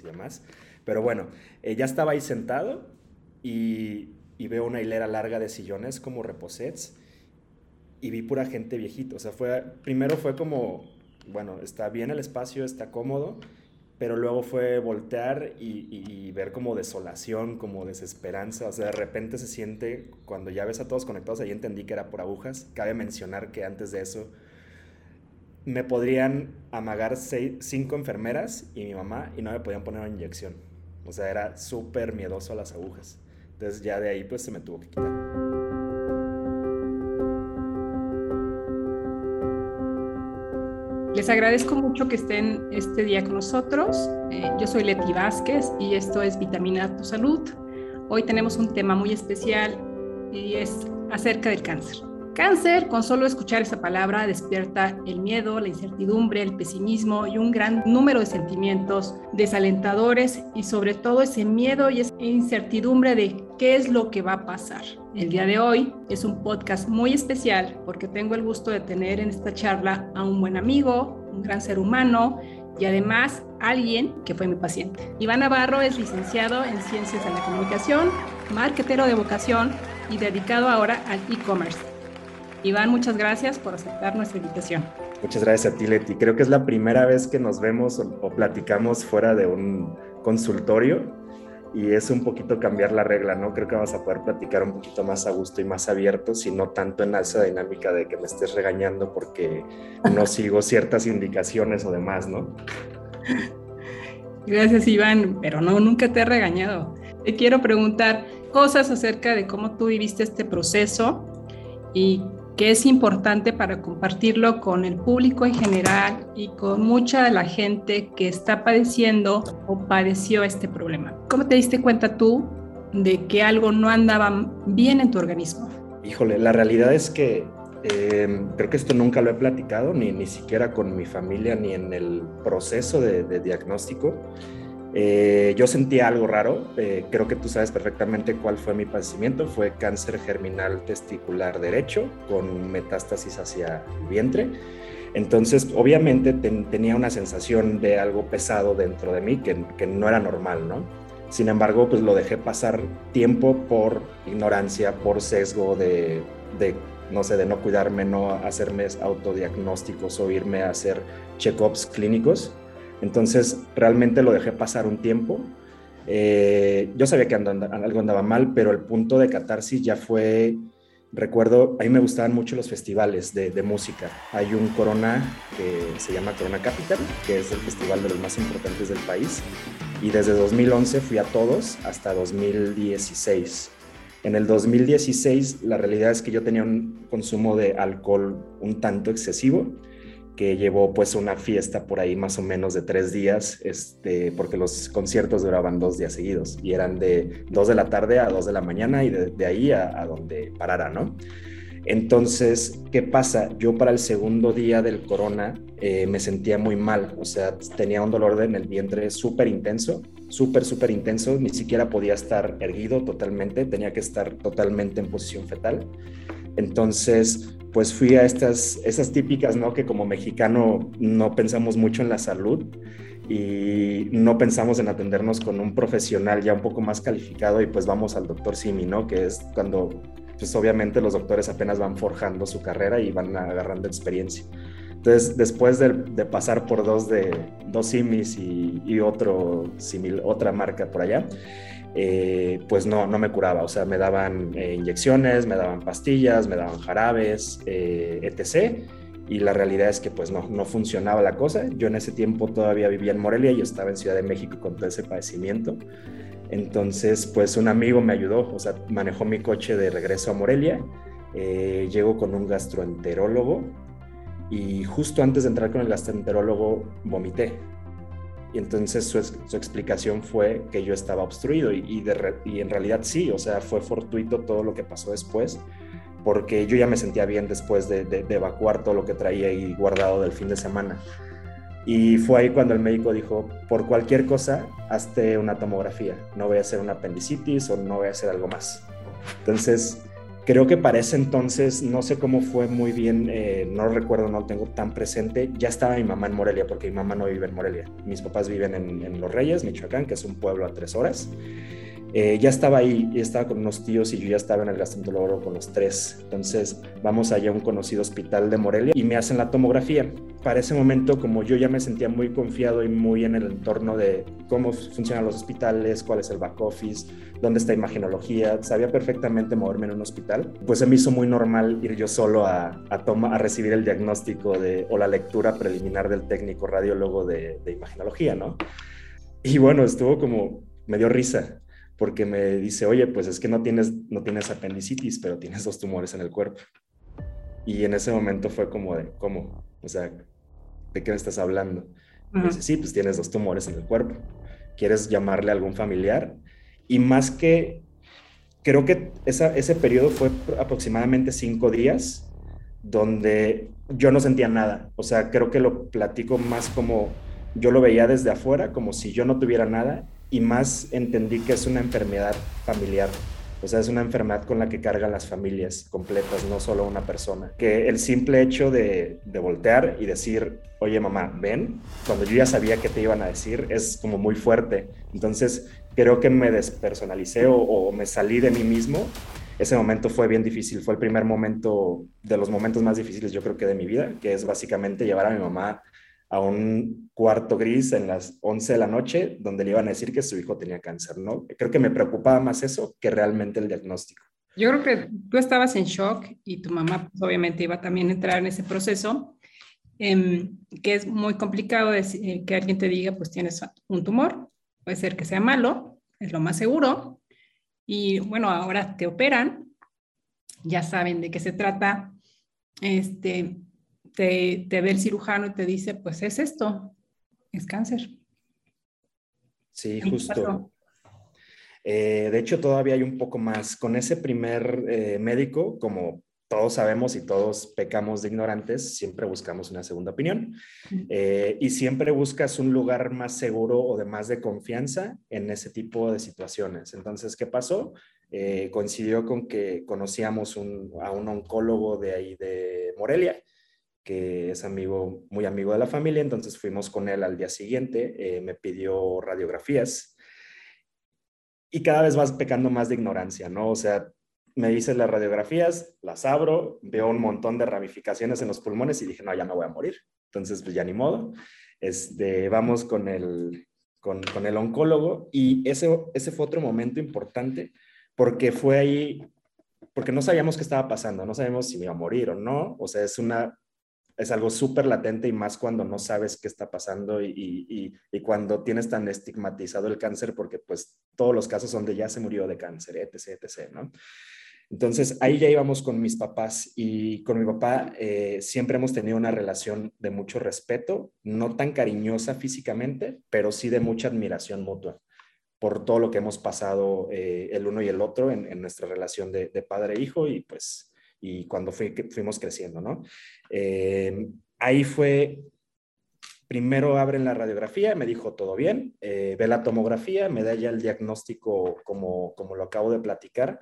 y demás. Pero bueno, eh, ya estaba ahí sentado y, y, veo una hilera larga de sillones como reposets y vi pura gente viejita. O sea, fue, primero fue como, bueno, está bien el espacio, está cómodo, pero luego fue voltear y, ver como desolación, como desesperanza, o sea, de repente se siente, cuando ya ves a todos conectados, ahí entendí que era por agujas, cabe mencionar que antes de eso me podrían amagar cinco enfermeras y mi mamá y no me podían poner una inyección, o sea, era súper miedoso a las agujas, entonces ya de ahí pues se me tuvo que quitar. Les agradezco mucho que estén este día con nosotros. Eh, yo soy Leti Vázquez y esto es Vitamina Tu Salud. Hoy tenemos un tema muy especial y es acerca del cáncer. Cáncer, con solo escuchar esa palabra, despierta el miedo, la incertidumbre, el pesimismo y un gran número de sentimientos desalentadores y sobre todo ese miedo y esa incertidumbre de qué es lo que va a pasar. El día de hoy es un podcast muy especial porque tengo el gusto de tener en esta charla a un buen amigo, un gran ser humano y además alguien que fue mi paciente. Iván Navarro es licenciado en Ciencias de la Comunicación, marketero de vocación y dedicado ahora al e-commerce. Iván, muchas gracias por aceptar nuestra invitación. Muchas gracias a ti, Leti. Creo que es la primera vez que nos vemos o, platicamos fuera de un consultorio y es un poquito cambiar la regla, ¿no? Creo que vamos a poder platicar un poquito más a gusto y más abierto, y no tanto en esa dinámica de que me estés regañando porque no sigo ciertas indicaciones o demás, ¿no? Gracias, Iván, pero no, nunca te he regañado. Te quiero preguntar cosas acerca de cómo tú viviste este proceso y que es importante para compartirlo con el público en general y con mucha de la gente que está padeciendo o padeció este problema. ¿Cómo te diste cuenta tú de que algo no andaba bien en tu organismo? Híjole, la realidad es que eh, creo que esto nunca lo he platicado, ni, ni siquiera con mi familia, ni en el proceso de, de diagnóstico. Eh, yo sentí algo raro, eh, creo que tú sabes perfectamente cuál fue mi padecimiento, fue cáncer germinal testicular derecho con metástasis hacia el vientre. Entonces, obviamente tenía una sensación de algo pesado dentro de mí que, no era normal, ¿no? Sin embargo, pues lo dejé pasar tiempo por ignorancia, por sesgo de, de no sé, de no cuidarme, no hacerme autodiagnósticos o irme a hacer check-ups clínicos. Entonces, realmente lo dejé pasar un tiempo. Eh, yo sabía que algo andaba mal, pero el punto de catarsis ya fue, recuerdo, a mí me gustaban mucho los festivales de, música. Hay un Corona que se llama Corona Capital, que es el festival de los más importantes del país. Y desde 2011 fui a todos hasta 2016. En el 2016 la realidad es que yo tenía un consumo de alcohol un tanto excesivo que llevó pues una fiesta por ahí más o menos de tres días, este, porque los conciertos duraban dos días seguidos y eran de dos de la tarde a dos de la mañana y de, ahí a, donde parara, ¿no? Entonces, ¿qué pasa? Yo para el segundo día del corona eh, me sentía muy mal, o sea, tenía un dolor en el vientre súper intenso, súper, súper intenso, ni siquiera podía estar erguido totalmente, tenía que estar totalmente en posición fetal. Entonces, pues fui a estas, esas típicas, ¿no? Que como mexicano no pensamos mucho en la salud y no pensamos en atendernos con un profesional ya un poco más calificado y pues vamos al doctor Simi, ¿no? Que es cuando, pues obviamente los doctores apenas van forjando su carrera y van agarrando experiencia. Entonces, después de, pasar por dos de dos simis y, y otro simil, otra marca por allá, eh, pues no, no me curaba, o sea, me daban eh, inyecciones, me daban pastillas, me daban jarabes, eh, etc. Y la realidad es que pues no, funcionaba la cosa. Yo en ese tiempo todavía vivía en Morelia y estaba en Ciudad de México con todo ese padecimiento. Entonces, pues un amigo me ayudó, o sea, manejó mi coche de regreso a Morelia. llego con un gastroenterólogo y justo antes de entrar con el gastroenterólogo vomité. Y entonces su, explicación fue que yo estaba obstruido y, de, y, en realidad sí, o sea, fue fortuito todo lo que pasó después, porque yo ya me sentía bien después de, de, evacuar todo lo que traía ahí guardado del fin de semana. Y fue ahí cuando el médico dijo, por cualquier cosa, hazte una tomografía, no voy a hacer una apendicitis o no voy a hacer algo más. Entonces, Creo que para ese entonces, no sé cómo fue muy bien, eh, no recuerdo, no lo tengo tan presente, ya estaba mi mamá en Morelia, porque mi mamá no vive en Morelia. Mis papás viven en, en Los Reyes, Michoacán, que es un pueblo a tres horas. Eh, ya estaba ahí, ya estaba con unos tíos y yo ya estaba en el gastroenterólogo con los tres. Entonces vamos allá a un conocido hospital de Morelia y me hacen la tomografía. Para ese momento, como yo ya me sentía muy confiado y muy en el entorno de cómo funcionan los hospitales, cuál es el back office, dónde está imagenología, sabía perfectamente moverme en un hospital, pues se me hizo muy normal ir yo solo a, a, toma, a recibir el diagnóstico de, o la lectura preliminar del técnico radiólogo de, de imagenología, ¿no? Y bueno, estuvo como, me dio risa, porque me dice, oye, pues es que no tienes, no tienes apendicitis, pero tienes dos tumores en el cuerpo. Y en ese momento fue como de, ¿cómo? O sea, ¿de qué me estás hablando? dice, sí, pues tienes dos tumores en el cuerpo. ¿Quieres llamarle a algún familiar? Y más que, creo que esa, ese periodo fue aproximadamente cinco días donde yo no sentía nada. O sea, creo que lo platico más como yo lo veía desde afuera, como si yo no tuviera nada y más entendí que es una enfermedad familiar. O sea, es una enfermedad con la que cargan las familias completas, no solo una persona. Que el simple hecho de, de, voltear y decir, oye mamá, ven, cuando yo ya sabía qué te iban a decir, es como muy fuerte. Entonces, creo que me despersonalicé o, o me salí de mí mismo. Ese momento fue bien difícil, fue el primer momento, de los momentos más difíciles yo creo que de mi vida, que es básicamente llevar a mi mamá a un cuarto gris en las 11 de la noche donde le iban a decir que su hijo tenía cáncer, ¿no? Creo que me preocupaba más eso que realmente el diagnóstico. Yo creo que tú estabas en shock y tu mamá pues, obviamente iba también a entrar en ese proceso, eh, que es muy complicado eh, que alguien te diga, pues tienes un tumor, puede ser que sea malo, es lo más seguro, y bueno, ahora te operan, ya saben de qué se trata, este, te, ve el cirujano y te dice, pues es esto, es cáncer. Sí, justo. Eh, de hecho, todavía hay un poco más. Con ese primer eh, médico, como todos sabemos y todos pecamos de ignorantes, siempre buscamos una segunda opinión eh, y siempre buscas un lugar más seguro o de más de confianza en ese tipo de situaciones. Entonces, ¿qué pasó? coincidió con que conocíamos a un oncólogo de ahí de Morelia que es amigo, muy amigo de la familia, entonces fuimos con él al día siguiente, eh, me pidió radiografías y cada vez vas pecando más de ignorancia, ¿no? O sea, me dice las radiografías, las abro, veo un montón de ramificaciones en los pulmones y dije, no, ya me voy a morir. Entonces, pues ya ni modo. Este, vamos con el, con, con el oncólogo y ese, ese fue otro momento importante porque fue ahí, porque no sabíamos qué estaba pasando, no sabemos si me iba a morir o no. O sea, es una es algo súper latente y más cuando no sabes qué está pasando y, y, cuando tienes tan estigmatizado el cáncer, porque pues todos los casos son de ya se murió de cáncer, etc., etc., ¿no? Entonces ahí ya íbamos con mis papás y con mi papá eh, siempre hemos tenido una relación de mucho respeto, no tan cariñosa físicamente, pero sí de mucha admiración mutua por todo lo que hemos pasado eh, el uno y el otro en, en nuestra relación de, de padre-hijo y pues y cuando fuimos creciendo, ¿no? Eh, ahí fue, primero abren la radiografía, me dijo todo bien, eh, ve la tomografía, me da ya el diagnóstico como, como lo acabo de platicar,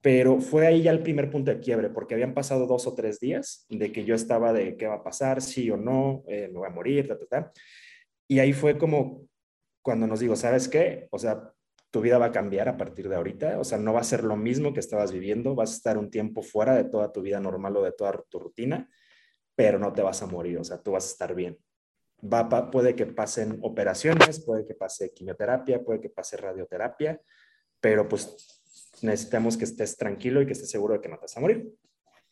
pero fue ahí ya el primer punto de quiebre, porque habían pasado dos o tres días de que yo estaba de qué va a pasar, sí o no, eh, me voy a morir, ta, ta, ta. Y ahí fue como cuando nos digo, ¿sabes qué? O sea, tu vida va a cambiar a partir de ahorita, o sea, no va a ser lo mismo que estabas viviendo, vas a estar un tiempo fuera de toda tu vida normal o de toda tu rutina, pero no te vas a morir, o sea, tú vas a estar bien. Va, puede que pasen operaciones, puede que pase quimioterapia, puede que pase radioterapia, pero pues necesitamos que estés tranquilo y que estés seguro de que no te vas a morir.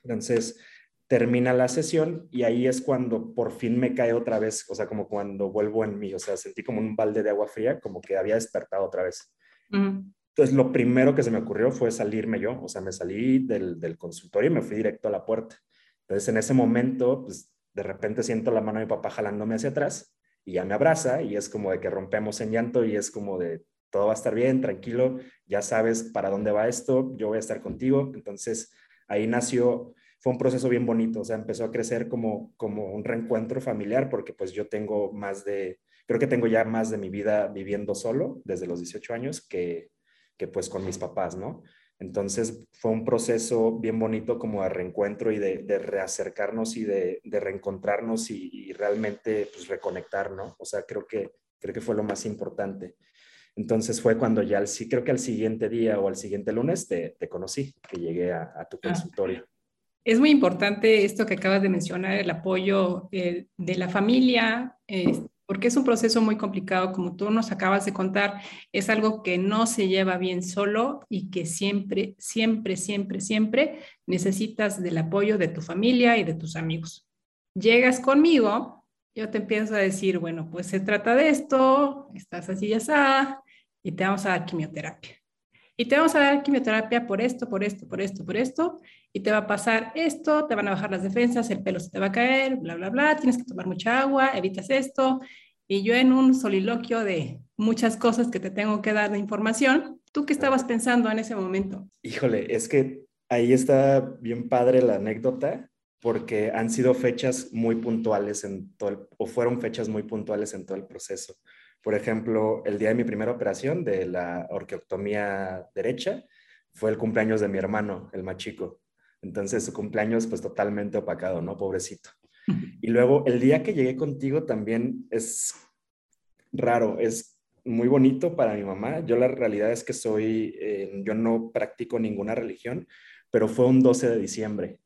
Entonces, termina la sesión y ahí es cuando por fin me cae otra vez, o sea, como cuando vuelvo en mí, o sea, sentí como un balde de agua fría, como que había despertado otra vez. Entonces, lo primero que se me ocurrió fue salirme yo, o sea, me salí del, del, consultorio y me fui directo a la puerta. Entonces, en ese momento, pues, de repente siento la mano de mi papá jalándome hacia atrás y ya me abraza y es como de que rompemos en llanto y es como de todo va a estar bien, tranquilo, ya sabes para dónde va esto, yo voy a estar contigo. Entonces, ahí nació, fue un proceso bien bonito, o sea, empezó a crecer como, como un reencuentro familiar porque pues yo tengo más de creo que tengo ya más de mi vida viviendo solo desde los 18 años que, que pues con mis papás, ¿no? Entonces fue un proceso bien bonito como de reencuentro y de, reacercarnos y de, reencontrarnos y, realmente pues, reconectar, ¿no? O sea, creo que, creo que fue lo más importante. Entonces fue cuando ya, sí, creo que al siguiente día o al siguiente lunes te, conocí, que llegué a, tu ah. consultorio. Es muy importante esto que acabas de mencionar, el apoyo eh, de la familia, porque es un proceso muy complicado, como tú nos acabas de contar, es algo que no se lleva bien solo y que siempre, siempre, siempre, siempre necesitas del apoyo de tu familia y de tus amigos. Llegas conmigo, yo te empiezo a decir, bueno, pues se trata de esto, estás así ya está, y te vamos a dar quimioterapia. Y te vamos a dar quimioterapia por esto, por esto, por esto, por esto, y te va a pasar esto, te van a bajar las defensas, el pelo se te va a caer, bla, bla, bla, tienes que tomar mucha agua, evitas esto, y yo en un soliloquio de muchas cosas que te tengo que dar de información, ¿tú qué estabas pensando en ese momento? Híjole, es que ahí está bien padre la anécdota porque han sido fechas muy puntuales en todo o fueron fechas muy puntuales en todo el proceso. Por ejemplo, el día de mi primera operación de la orquiectomía derecha fue el cumpleaños de mi hermano, el más chico. Entonces su cumpleaños pues totalmente opacado, ¿no? Pobrecito. Y luego el día que llegué contigo también es raro, es muy bonito para mi mamá. Yo la realidad es que soy, eh, yo no practico ninguna religión, pero fue un 12 de diciembre.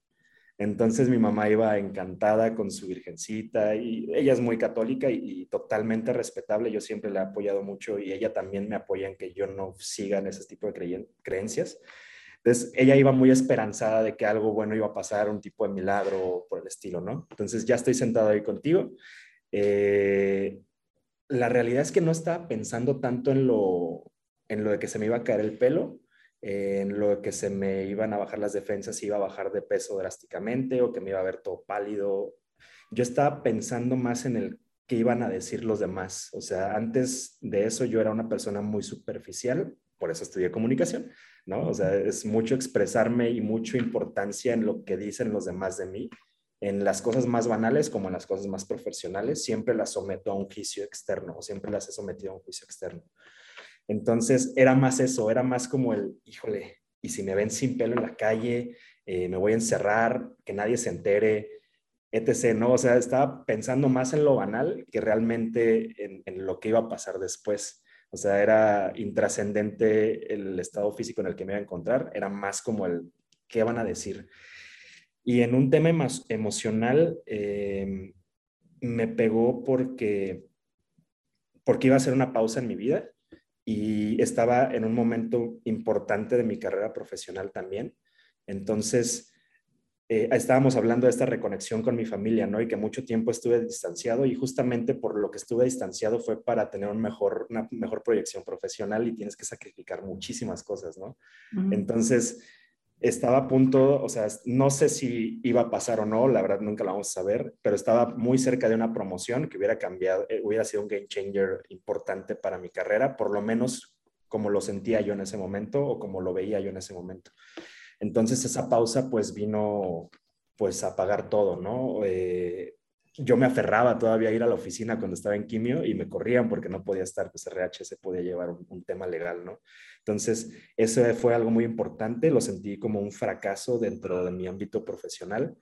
Entonces mi mamá iba encantada con su virgencita y ella es muy católica y, totalmente respetable. Yo siempre la he apoyado mucho y ella también me apoya en que yo no siga en ese tipo de creencias. Entonces, ella iba muy esperanzada de que algo bueno iba a pasar, un tipo de milagro por el estilo, ¿no? Entonces, ya estoy sentado ahí contigo. Eh, la realidad es que no estaba pensando tanto en lo, en lo de que se me iba a caer el pelo, en lo que se me iban a bajar las defensas, iba a bajar de peso drásticamente o que me iba a ver todo pálido. Yo estaba pensando más en el que iban a decir los demás. O sea, antes de eso yo era una persona muy superficial, por eso estudié comunicación, ¿no? O sea, es mucho expresarme y mucha importancia en lo que dicen los demás de mí. En las cosas más banales como en las cosas más profesionales, siempre las someto a un juicio externo, o siempre las he sometido a un juicio externo. Entonces, era más eso, era más como el, híjole, y si me ven sin pelo en la calle, eh, me voy a encerrar, que nadie se entere, etc., ¿no? O sea, estaba pensando más en lo banal que realmente en, lo que iba a pasar después. O sea, era intrascendente el estado físico en el que me iba a encontrar, era más como el qué van a decir. Y en un tema más emocional, em, me pegó porque, porque iba a ser una pausa en mi vida y estaba en un momento importante de mi carrera profesional también. Entonces, eh, estábamos hablando de esta reconexión con mi familia, ¿no? Y que mucho tiempo estuve distanciado y justamente por lo que estuve distanciado fue para tener un mejor, una mejor proyección profesional y tienes que sacrificar muchísimas cosas, ¿no? Entonces, estaba a punto, o sea, no sé si iba a pasar o no, la verdad nunca lo vamos a saber, pero estaba muy cerca de una promoción que hubiera cambiado, eh, hubiera sido un game changer importante para mi carrera, por lo menos como lo sentía yo en ese momento o como lo veía yo en ese momento. Entonces esa pausa pues vino pues a pagar todo, ¿no? Eh, yo me aferraba todavía a ir a la oficina cuando estaba en quimio y me corrían porque no podía estar, pues RH se podía llevar un, tema legal, ¿no? Entonces, eso fue algo muy importante, lo sentí como un fracaso dentro de mi ámbito profesional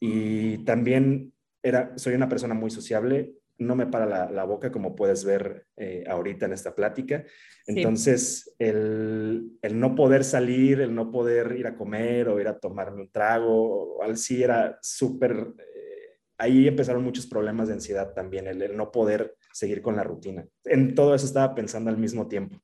y también era, soy una persona muy sociable, no me para la, boca, como puedes ver eh, ahorita en esta plática. Entonces, el, no poder salir, el no poder ir a comer o ir a tomarme un trago, al sí era súper... Ahí empezaron muchos problemas de ansiedad también, el, no poder seguir con la rutina. En todo eso estaba pensando al mismo tiempo.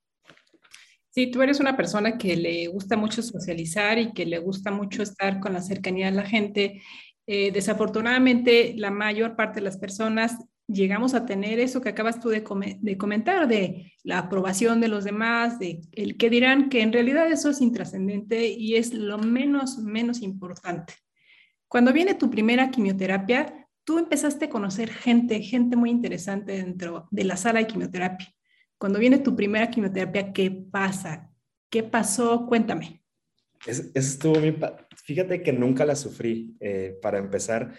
Sí, tú eres una persona que le gusta mucho socializar y que le gusta mucho estar con la cercanía de la gente. Eh, desafortunadamente, la mayor parte de las personas llegamos a tener eso que acabas tú de, comentar, de la aprobación de los demás, de el que dirán que en realidad eso es intrascendente y es lo menos, menos importante. Cuando viene tu primera quimioterapia, tú empezaste a conocer gente, gente muy interesante dentro de la sala de quimioterapia. Cuando viene tu primera quimioterapia, ¿qué pasa? ¿Qué pasó? Cuéntame. Eso, estuvo bien. Fíjate que nunca la sufrí, eh, para empezar.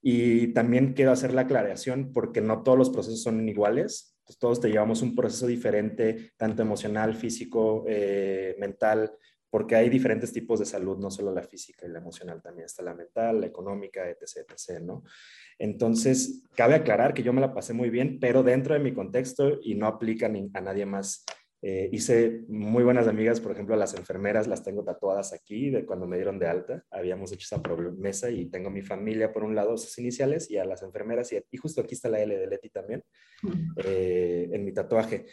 Y también quiero hacer la aclaración porque no todos los procesos son iguales. todos te llevamos un proceso diferente, tanto emocional, físico, eh, mental, porque hay diferentes tipos de salud, no solo la física y la emocional, también está la mental, la económica, etc., etc., ¿no? Entonces, cabe aclarar que yo me la pasé muy bien, pero dentro de mi contexto y no aplica a nadie más. Eh, hice muy buenas amigas, por ejemplo, las enfermeras las tengo tatuadas aquí de cuando me dieron de alta. Habíamos hecho esa promesa y tengo mi familia por un lado, sus iniciales, y a las enfermeras, y, justo aquí está la L de Leti también, eh, en mi tatuaje.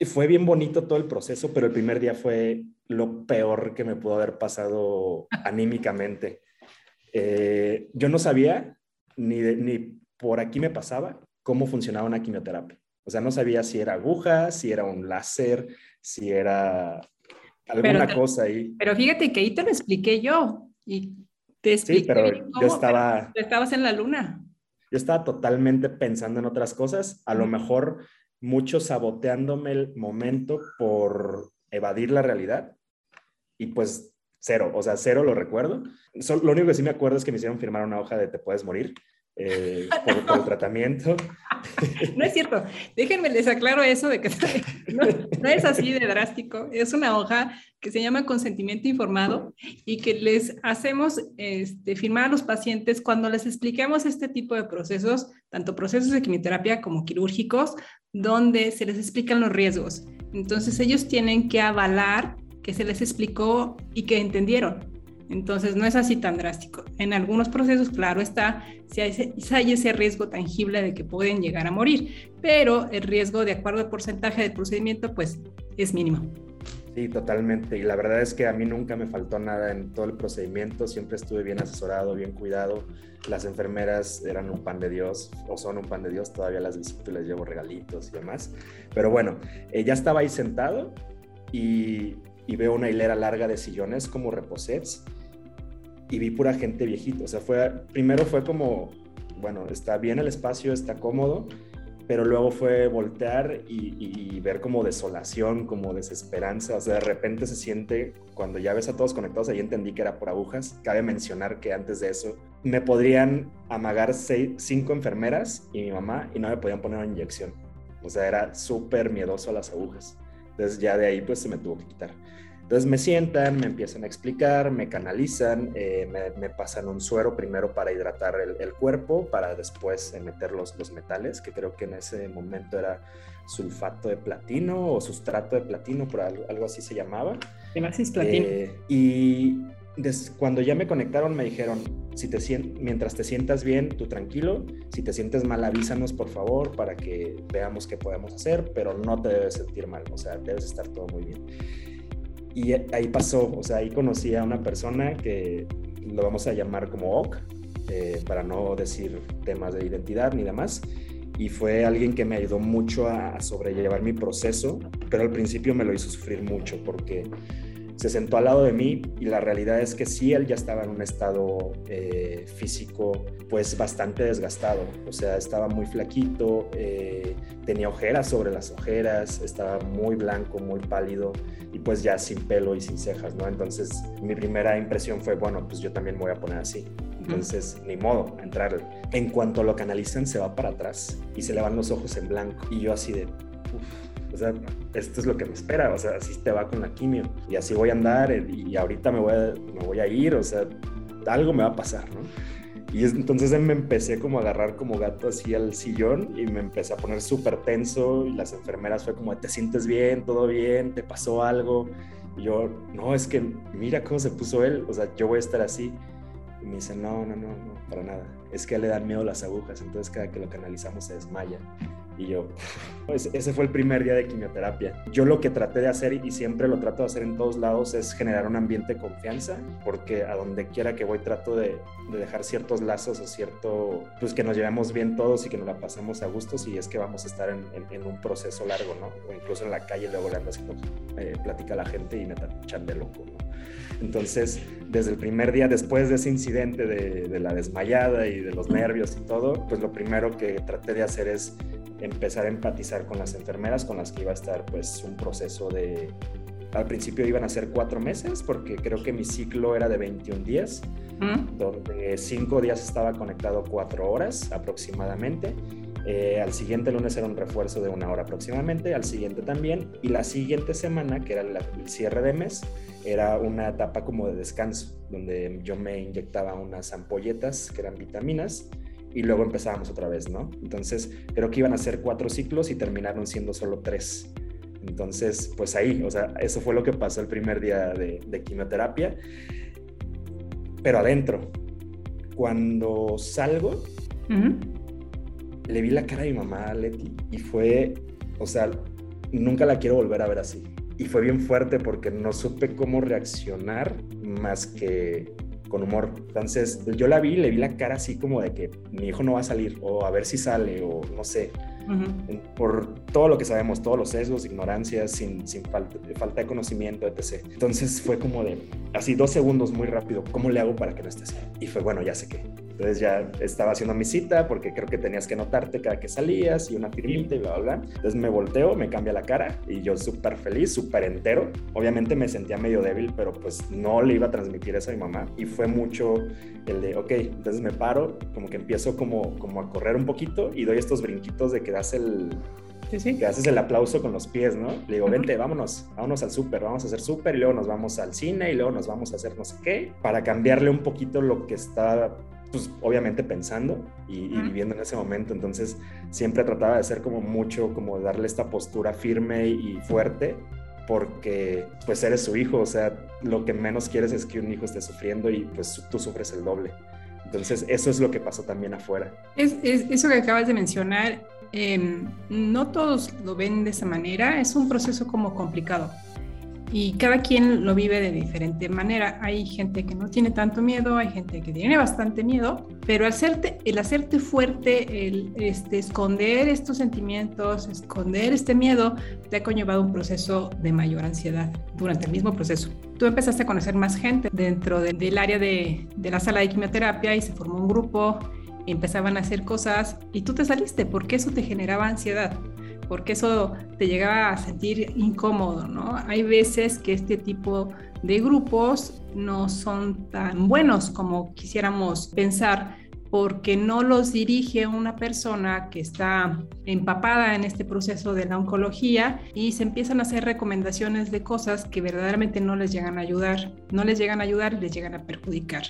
Y fue bien bonito todo el proceso, pero el primer día fue lo peor que me pudo haber pasado anímicamente. Eh, yo no sabía ni, ni por aquí me pasaba cómo funcionaba una quimioterapia. O sea, no sabía si era aguja, si era un láser, si era alguna cosa ahí. Pero fíjate que ahí te lo expliqué yo y te expliqué. Sí, pero yo estaba... estabas en la luna. Yo estaba totalmente pensando en otras cosas, a lo mejor mucho saboteándome el momento por evadir la realidad y pues cero, o sea, cero lo recuerdo. lo único que sí me acuerdo es que me hicieron firmar una hoja de te puedes morir eh, por, el tratamiento. No es cierto. Déjenme les aclaro eso de que no, es así de drástico. Es una hoja que se llama consentimiento informado y que les hacemos este, firmar a los pacientes cuando les expliquemos este tipo de procesos, tanto procesos de quimioterapia como quirúrgicos, donde se les explican los riesgos. Entonces ellos tienen que avalar que se les explicó y que entendieron. Entonces no es así tan drástico. En algunos procesos, claro está, si hay, ese riesgo tangible de que pueden llegar a morir, pero el riesgo de acuerdo al porcentaje del procedimiento, pues es mínimo. Sí, totalmente. Y la verdad es que a mí nunca me faltó nada en todo el procedimiento. Siempre estuve bien asesorado, bien cuidado. Las enfermeras eran un pan de Dios, o son un pan de Dios. Todavía las visito y les llevo regalitos y demás. Pero bueno, eh, ya estaba ahí sentado y, y veo una hilera larga de sillones como reposets y vi pura gente viejita. O sea, fue, primero fue como, bueno, está bien el espacio, está cómodo, pero luego fue voltear y, ver como desolación, como desesperanza. O sea, de repente se siente, cuando ya ves a todos conectados, ahí entendí que era por agujas. Cabe mencionar que antes de eso me podrían amagar seis, cinco enfermeras y mi mamá y no me podían poner una inyección. O sea, era súper miedoso a las agujas. Entonces ya de ahí pues se me tuvo que quitar. Entonces me sientan, me empiezan a explicar, me canalizan, eh, me, pasan un suero primero para hidratar el, cuerpo, para después eh, meter los, los, metales, que creo que en ese momento era sulfato de platino o sustrato de platino, por algo, algo así se llamaba. platino. Eh, y cuando ya me conectaron me dijeron, si te mientras te sientas bien, tú tranquilo, si te sientes mal avísanos por favor para que veamos qué podemos hacer, pero no te debes sentir mal, o sea, debes estar todo muy bien. Y ahí pasó, o sea, ahí conocí a una persona que lo vamos a llamar como OC, eh, para no decir temas de identidad ni demás. Y fue alguien que me ayudó mucho a sobrellevar mi proceso, pero al principio me lo hizo sufrir mucho porque se sentó al lado de mí y la realidad es que sí, él ya estaba en un estado eh, físico pues bastante desgastado, o sea, estaba muy flaquito, eh, tenía ojeras sobre las ojeras, estaba muy blanco, muy pálido y pues ya sin pelo y sin cejas, ¿no? Entonces mi primera impresión fue, bueno, pues yo también me voy a poner así. Entonces, ni modo, entrar. En cuanto lo canalizan, se va para atrás y se le van los ojos en blanco. Y yo así de, o sea, esto es lo que me espera, o sea, así te va con la quimio y así voy a andar eh, y ahorita me voy a, me voy a ir, o sea, algo me va a pasar, ¿no? Y entonces me empecé como a agarrar como gato así al sillón y me empecé a poner súper tenso y las enfermeras fue como, ¿te sientes bien? ¿Todo bien? ¿Te pasó algo? Y yo, no, es que mira cómo se puso él, o sea, yo voy a estar así. Y me dice, no, no, no, no, para nada. Es que le dan miedo las agujas, entonces cada que lo canalizamos se desmaya. Y yo, pues ese fue el primer día de quimioterapia. Yo lo que traté de hacer y siempre lo trato de hacer en todos lados es generar un ambiente de confianza, porque a donde quiera que voy trato de, dejar ciertos lazos o cierto, pues que nos llevemos bien todos y que nos la pasemos a gusto si es que vamos a estar en, un proceso largo, ¿no? O incluso en la calle luego le haciendo, eh, platica a la gente y me tachan de loco, ¿no? Entonces, desde el primer día, después de ese incidente de, de, la desmayada y de los nervios y todo, pues lo primero que traté de hacer es empezar a empatizar con las enfermeras con las que iba a estar pues un proceso de... Al principio iban a ser cuatro meses porque creo que mi ciclo era de 21 días, donde cinco días estaba conectado cuatro horas aproximadamente. Eh, al siguiente lunes era un refuerzo de una hora aproximadamente, al siguiente también, y la siguiente semana, que era el cierre de mes, era una etapa como de descanso, donde yo me inyectaba unas ampolletas que eran vitaminas y luego empezábamos otra vez, ¿no? Entonces creo que iban a ser cuatro ciclos y terminaron siendo solo tres. Entonces, pues ahí, o sea, eso fue lo que pasó el primer día de, quimioterapia, pero adentro. Cuando salgo, le vi la cara a mi mamá, Leti, y fue, o sea, nunca la quiero volver a ver así. Y fue bien fuerte porque no supe cómo reaccionar más que con humor. Entonces yo la vi, le vi la cara así como de que mi hijo no va a salir o a ver si sale o no sé. Por todo lo que sabemos, todos los sesgos, ignorancias, sin, sin falta, falta, de conocimiento, etc. Entonces fue como de, así dos segundos muy rápido, ¿cómo le hago para que no esté así? Y fue, bueno, ya sé qué. Entonces ya estaba haciendo mi cita porque creo que tenías que notarte cada que salías y una firmita y bla, bla, bla. Entonces me volteo, me cambia la cara y yo súper feliz, súper entero. Obviamente me sentía medio débil, pero pues no le iba a transmitir eso a mi mamá. Y fue mucho el de, ok, entonces me paro, como que empiezo como, como a correr un poquito y doy estos brinquitos de que das el, que haces el aplauso con los pies, ¿no? Le digo, vente, vámonos, vámonos al súper, vamos a hacer súper y luego nos vamos al cine y luego nos vamos a hacer no sé qué, para cambiarle un poquito lo que está pues obviamente pensando y, viviendo en ese momento, entonces siempre trataba de ser como mucho, como darle esta postura firme y fuerte, porque pues eres su hijo, o sea, lo que menos quieres es que un hijo esté sufriendo y pues tú sufres el doble. Entonces eso es lo que pasó también afuera. Es, eso que acabas de mencionar, em, no todos lo ven de esa manera, es un proceso como complicado y cada quien lo vive de diferente manera. Hay gente que no tiene tanto miedo, hay gente que tiene bastante miedo, pero hacerte, el hacerte fuerte, el este, esconder estos sentimientos, esconder este miedo, te ha conllevado un proceso de mayor ansiedad durante el mismo proceso. Tú empezaste a conocer más gente dentro del área de, de la sala de quimioterapia y se formó un grupo, empezaban a hacer cosas y tú te saliste porque eso te generaba ansiedad porque eso te llegaba a sentir incómodo, ¿no? Hay veces que este tipo de grupos no son tan buenos como quisiéramos pensar porque no los dirige una persona que está empapada en este proceso de la oncología y se empiezan a hacer recomendaciones de cosas que verdaderamente no les llegan a ayudar, no les llegan a ayudar, les llegan a perjudicar.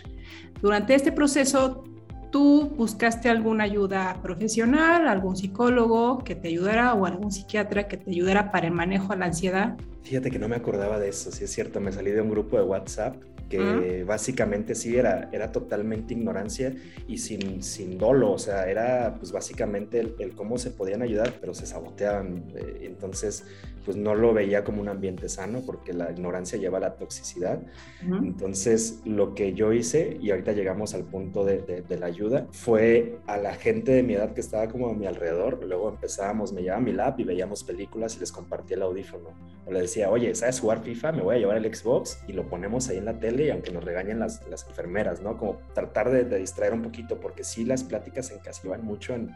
Durante este proceso ¿Tú buscaste alguna ayuda profesional, algún psicólogo que te ayudara o algún psiquiatra que te ayudara para el manejo a la ansiedad? Fíjate que no me acordaba de eso, sí es cierto, me salí de un grupo de WhatsApp que básicamente sí era, era totalmente ignorancia y sin, sin dolo, o sea, era pues básicamente el, cómo se podían ayudar, pero se saboteaban. Eh, entonces, pues no lo veía como un ambiente sano porque la ignorancia lleva a la toxicidad. Entonces, lo que yo hice, y ahorita llegamos al punto de, de, la ayuda, fue a la gente de mi edad que estaba como a mi alrededor, luego empezábamos, me llevaba mi lap y veíamos películas y les compartía el audífono. O le decía, oye, ¿sabes jugar FIFA? Me voy a llevar el Xbox y lo ponemos ahí en la tele y aunque nos regañen las, las enfermeras, ¿no? Como tratar de, distraer un poquito, porque sí las pláticas en casa iban mucho en,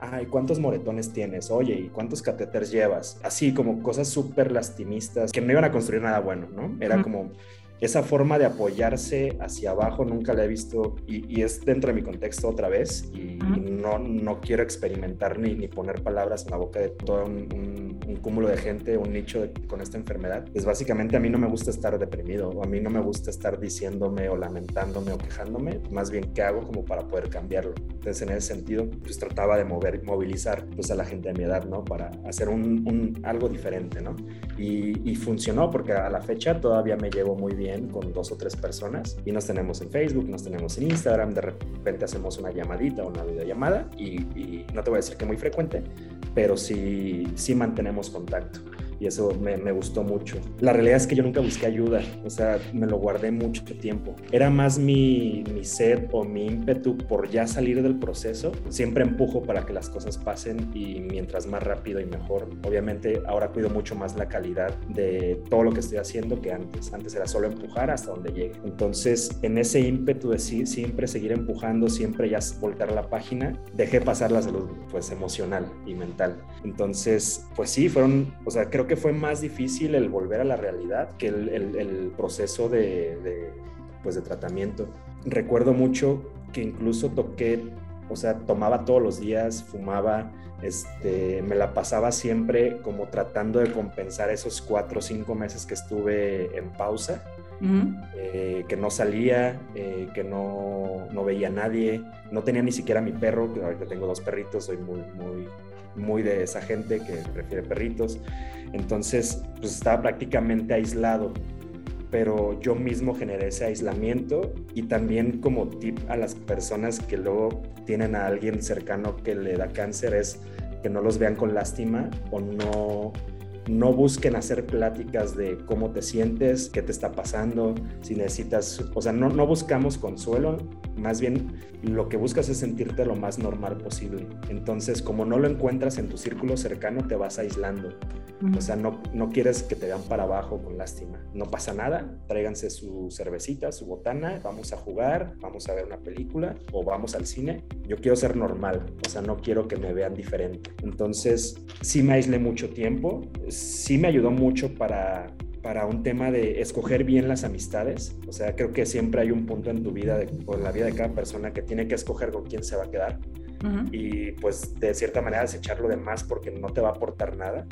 ay, ¿cuántos moretones tienes? Oye, ¿y cuántos catéteres llevas? Así como cosas súper lastimistas que no iban a construir nada bueno, ¿no? Era como esa forma de apoyarse hacia abajo nunca la he visto y, es dentro de mi contexto otra vez y, no, no quiero experimentar ni, ni, poner palabras en la boca de todo un, cúmulo de gente, un nicho con esta enfermedad. Es básicamente a mí no me gusta estar deprimido o a mí no me gusta estar diciéndome o lamentándome o quejándome, más bien qué hago como para poder cambiarlo. Entonces en ese sentido pues trataba de mover, movilizar pues a la gente de mi edad, ¿no? Para hacer un, algo diferente, ¿no? Y, y funcionó porque a la fecha todavía me llevo muy bien con dos o tres personas. Y nos tenemos en Facebook, nos tenemos en Instagram, de repente hacemos una llamadita o una videollamada y, y no te voy a decir que muy frecuente, pero sí, sí mantenemos contacto y eso me, me, gustó mucho. La realidad es que yo nunca busqué ayuda, o sea, me lo guardé mucho tiempo. Era más mi, mi sed o mi ímpetu por ya salir del proceso. Siempre empujo para que las cosas pasen y mientras más rápido y mejor. Obviamente ahora cuido mucho más la calidad de todo lo que estoy haciendo que antes. Antes era solo empujar hasta donde llegue. Entonces, en ese ímpetu de sí, siempre seguir empujando, siempre ya voltear la página, dejé pasar la salud pues emocional y mental. Entonces, pues sí, fueron, o sea, creo que fue más difícil el volver a la realidad que el, proceso de, pues de tratamiento. Recuerdo mucho que incluso toqué o sea, tomaba todos los días, fumaba, este, me la pasaba siempre como tratando de compensar esos cuatro o cinco meses que estuve en pausa, eh, que no salía, eh, que no, no, veía a nadie, no tenía ni siquiera mi perro, que ahorita tengo dos perritos, soy muy, muy, muy de esa gente que prefiere perritos, entonces pues estaba prácticamente aislado pero yo mismo generé ese aislamiento y también como tip a las personas que luego tienen a alguien cercano que le da cáncer es que no los vean con lástima o no no busquen hacer pláticas de cómo te sientes, qué te está pasando, si necesitas, o sea, no, no buscamos consuelo, más bien lo que buscas es sentirte lo más normal posible. Entonces, como no lo encuentras en tu círculo cercano, te vas aislando. O sea, no, no quieres que te vean para abajo con lástima. No pasa nada, tráiganse su cervecita, su botana, vamos a jugar, vamos a ver una película o vamos al cine. Yo quiero ser normal, o sea, no quiero que me vean diferente. Entonces, sí me aislé mucho tiempo, sí me ayudó mucho para, para un tema de escoger bien las amistades. O sea, creo que siempre hay un punto en tu vida, de, o en la vida de cada persona, que tiene que escoger con quién se va a quedar. Y pues de cierta manera desecharlo de más porque no te va a aportar nada.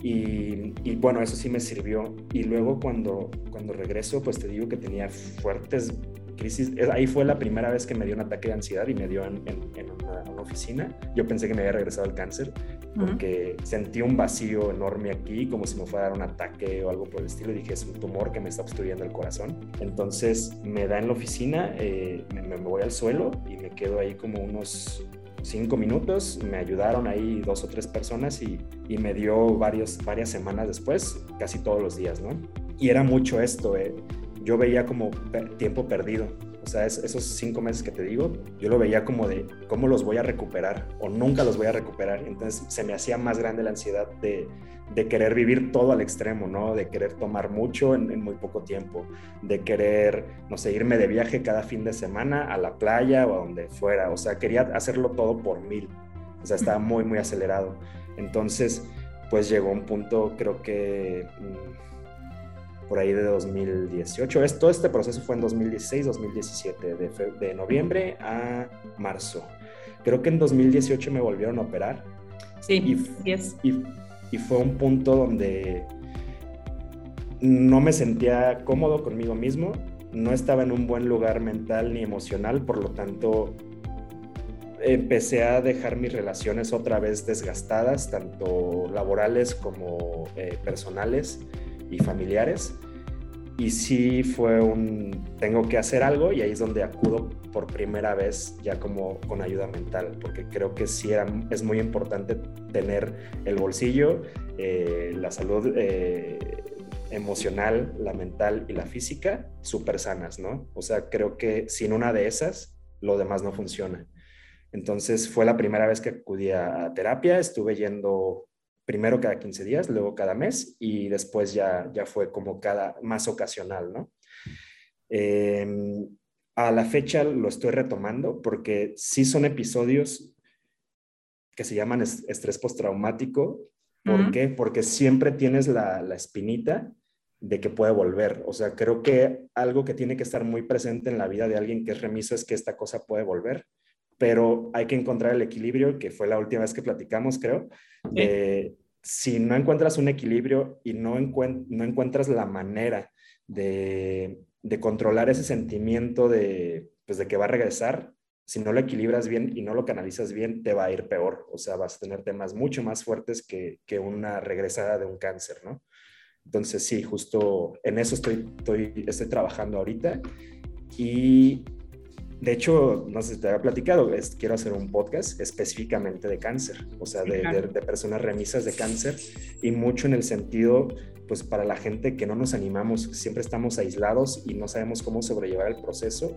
Y, y, bueno, eso sí me sirvió. Y luego cuando, cuando regreso, pues te digo que tenía fuertes crisis. Ahí fue la primera vez que me dio un ataque de ansiedad y me dio en, en, una, oficina. Yo pensé que me había regresado el cáncer porque sentí un vacío enorme aquí, como si me fuera a dar un ataque o algo por el estilo. Y dije, es un tumor que me está obstruyendo el corazón. Entonces me da en la oficina, eh, me, me voy al suelo y me quedo ahí como unos cinco minutos, me ayudaron ahí dos o tres personas y, y, me dio varios, varias semanas después, casi todos los días, ¿no? Y era mucho esto, eh yo veía como tiempo perdido. O sea, esos cinco meses que te digo, yo lo veía como de cómo los voy a recuperar o nunca los voy a recuperar. Entonces se me hacía más grande la ansiedad de, de querer vivir todo al extremo, ¿no? De querer tomar mucho en, muy poco tiempo, de querer, no sé, irme de viaje cada fin de semana a la playa o a donde fuera. O sea, quería hacerlo todo por mil. O sea, estaba muy, muy acelerado. Entonces, pues llegó un punto, creo que... Mm, por ahí de 2018. todo este proceso fue en 2016, 2017, de, de noviembre a marzo. Creo que en 2018 me volvieron a operar. Sí, y, y, y fue un punto donde no me sentía cómodo conmigo mismo, no estaba en un buen lugar mental ni emocional, por lo tanto empecé a dejar mis relaciones otra vez desgastadas, tanto laborales como eh, personales y familiares. Y sí fue un, tengo que hacer algo y ahí es donde acudo por primera vez ya como con ayuda mental, porque creo que sí es muy importante tener el bolsillo, eh, la salud eh, emocional, la mental y la física súper sanas, ¿no? O sea, creo que sin una de esas, lo demás no funciona. Entonces fue la primera vez que acudí a terapia, estuve yendo primero cada 15 días, luego cada mes y después ya, ya fue como cada más ocasional, ¿no? Em, a la fecha lo estoy retomando porque sí son episodios que se llaman estrés postraumático. ¿Por qué? Porque siempre tienes la, la espinita de que puede volver. O sea, creo que algo que tiene que estar muy presente en la vida de alguien que es remiso es que esta cosa puede volver pero hay que encontrar el equilibrio, que fue la última vez que platicamos, creo. si no encuentras un equilibrio y no, no encuentras la manera de, de, controlar ese sentimiento de, pues, de que va a regresar, si no lo equilibras bien y no lo canalizas bien, te va a ir peor. O sea, vas a tener temas mucho más fuertes que, que una regresada de un cáncer, ¿no? Entonces, sí, justo en eso estoy, estoy, estoy trabajando ahorita. Y de hecho, no sé si te había platicado, es, quiero hacer un podcast específicamente de cáncer, o sea, de, personas remisas de cáncer y mucho en el sentido, pues para la gente que no nos animamos, siempre estamos aislados y no sabemos cómo sobrellevar el proceso.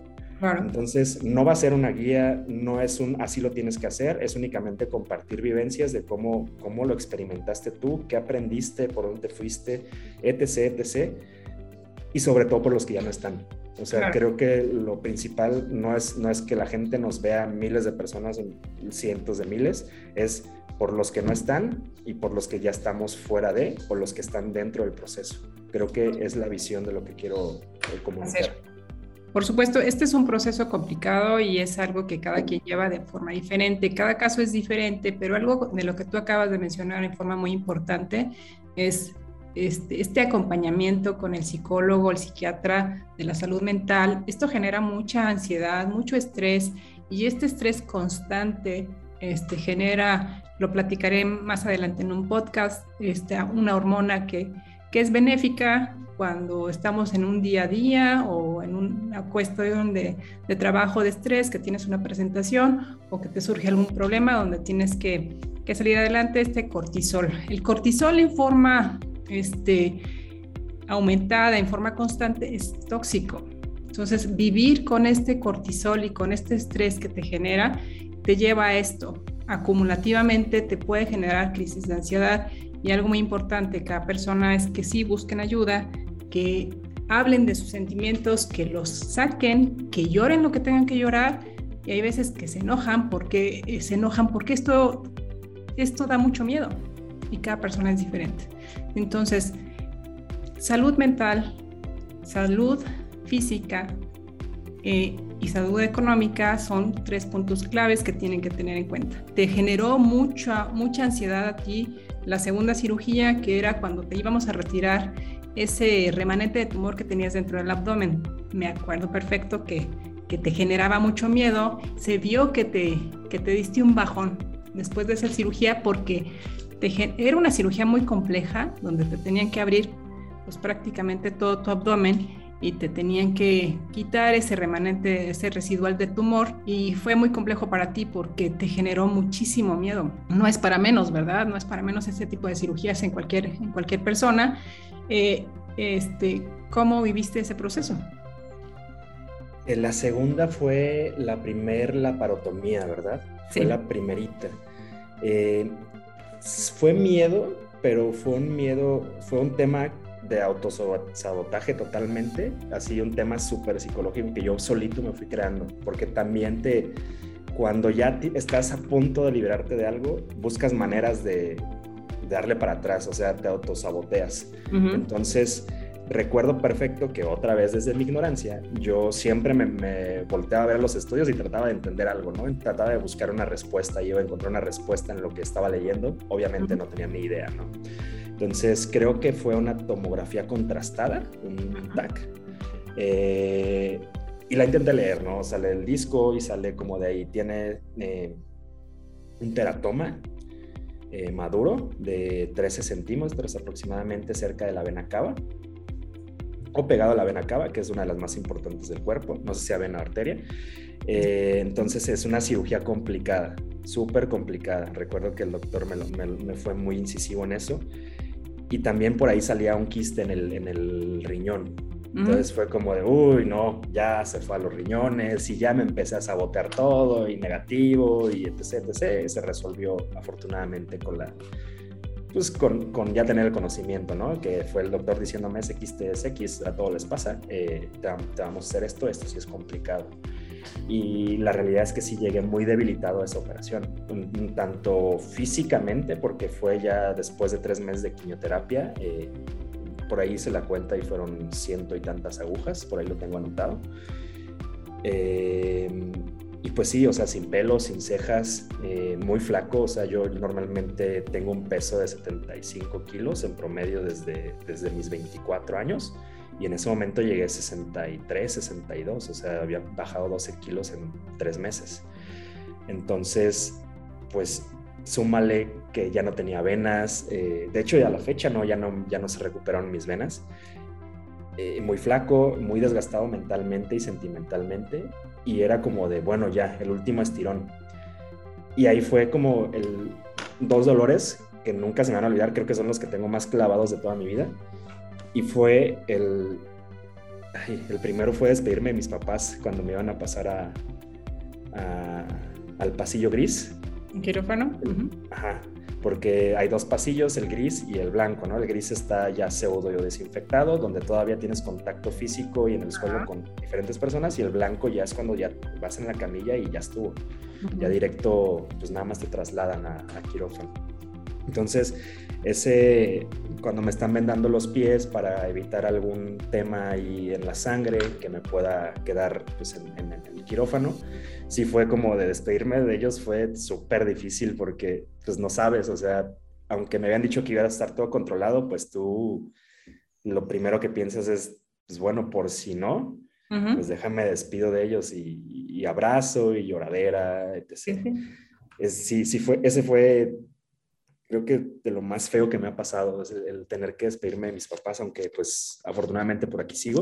Entonces, no va a ser una guía, no es un así lo tienes que hacer, es únicamente compartir vivencias de cómo, cómo lo experimentaste tú, qué aprendiste, por dónde fuiste, etc., etc., y sobre todo por los que ya no están. O sea, creo que lo principal no es, no es que la gente nos vea miles de personas, cientos de miles, es por los que no están y por los que ya estamos fuera de o los que están dentro del proceso. Creo que es la visión de lo que quiero eh, comunicar. Por supuesto, este es un proceso complicado y es algo que cada quien lleva de forma diferente. Cada caso es diferente, pero algo de lo que tú acabas de mencionar en forma muy importante es este, este, acompañamiento con el psicólogo, el psiquiatra de la salud mental. Esto genera mucha ansiedad, mucho estrés y este estrés constante este, genera, lo platicaré más adelante en un podcast, este, una hormona que, que es benéfica cuando estamos en un día a día o en una cuestión de, de, trabajo de estrés, que tienes una presentación o que te surge algún problema donde tienes que, que salir adelante, este cortisol. El cortisol en forma este, aumentada, en forma constante, es tóxico. Entonces, vivir con este cortisol y con este estrés que te genera, te lleva a esto. Acumulativamente te puede generar crisis de ansiedad y algo muy importante, cada persona es que sí busquen ayuda, que hablen de sus sentimientos, que los saquen, que lloren lo que tengan que llorar. Y hay veces que se enojan porque eh, se enojan porque esto, esto da mucho miedo y cada persona es diferente. Entonces, salud mental, salud física eh, y salud económica son tres puntos claves que tienen que tener en cuenta. Te generó mucha, mucha ansiedad a ti la segunda cirugía, que era cuando te íbamos a retirar ese remanente de tumor que tenías dentro del abdomen. Me acuerdo perfecto que, que te generaba mucho miedo. Se vio que te, que te diste un bajón después de esa cirugía porque te, era una cirugía muy compleja donde te tenían que abrir pues prácticamente todo tu abdomen y te tenían que quitar ese remanente, ese residual de tumor y fue muy complejo para ti porque te generó muchísimo miedo. No es para menos, ¿verdad? No es para menos ese tipo de cirugías en cualquier, en cualquier persona eh, este, ¿Cómo viviste ese proceso? Eh, la segunda fue la primer laparotomía, ¿verdad? Fue la primerita. Eh, fue miedo, pero fue un miedo, fue un tema de autosabotaje totalmente, así un tema súper psicológico que yo solito me fui creando, porque también te, cuando ya estás a punto de liberarte de algo, buscas maneras de, darle para atrás, o sea, te autosaboteas. Entonces, recuerdo perfecto que otra vez desde mi ignorancia, yo siempre me, volteaba a ver los estudios y trataba de entender algo, ¿no? Trataba de buscar una respuesta, y iba a encontrar una respuesta en lo que estaba leyendo, obviamente no tenía ni idea, ¿no? Entonces, creo que fue una tomografía contrastada, un TAC. Eh, y la intenté leer, ¿no? Sale el disco y sale como de ahí, tiene eh, un teratoma eh, maduro de 13 centímetros aproximadamente cerca de la vena cava o pegado a la vena cava, que es una de las más importantes del cuerpo, no sé si sea vena arteria. Eh, entonces es una cirugía complicada, súper complicada. Recuerdo que el doctor me, fue muy incisivo en eso. Y también por ahí salía un quiste en el, en el riñón. Entonces fue como de, uy, no, ya se fue a los riñones y ya me empecé a sabotear todo y negativo y etc, etc. Se resolvió afortunadamente con la, pues con, con, ya tener el conocimiento, ¿no? Que fue el doctor diciéndome, ese es X, a todos les pasa, eh, te, vamos a hacer esto, esto sí es complicado. Y la realidad es que sí llegué muy debilitado a esa operación, tanto físicamente, porque fue ya después de tres meses de quimioterapia, eh, por ahí se la cuenta y fueron ciento y tantas agujas, por ahí lo tengo anotado. Em, y pues sí, o sea, sin pelo, sin cejas, eh, muy flaco, o sea, yo normalmente tengo un peso de 75 kilos en promedio desde, desde mis 24 años. Y en ese momento llegué a 63, 62, o sea, había bajado 12 kilos en tres meses. Entonces, pues súmale que ya no tenía venas, eh, de hecho ya a la fecha no, ya no, ya no se recuperaron mis venas, eh, muy flaco, muy desgastado mentalmente y sentimentalmente, y era como de, bueno, ya, el último estirón. Y ahí fue como el, dos dolores que nunca se me van a olvidar, creo que son los que tengo más clavados de toda mi vida, y fue el, el primero fue despedirme de mis papás cuando me iban a pasar a, al pasillo gris quirófano? Ajá, porque hay dos pasillos, el gris y el blanco, ¿no? El gris está ya pseudo desinfectado, donde todavía tienes contacto físico y en el suelo con diferentes personas, y el blanco ya es cuando ya vas en la camilla y ya estuvo. Ya directo, pues nada más te trasladan a, quirófano. Entonces, ese, cuando me están vendando los pies para evitar algún tema ahí en la sangre que me pueda quedar pues, en, en, el quirófano, sí fue como de despedirme de ellos, fue súper difícil porque pues no sabes, o sea, aunque me habían dicho que iba a estar todo controlado, pues tú lo primero que piensas es, pues bueno, por si no, pues déjame despido de ellos y, abrazo y lloradera, etc. Sí, sí, fue, ese fue, creo que de lo más feo que me ha pasado, es el, tener que despedirme de mis papás, aunque pues afortunadamente por aquí sigo.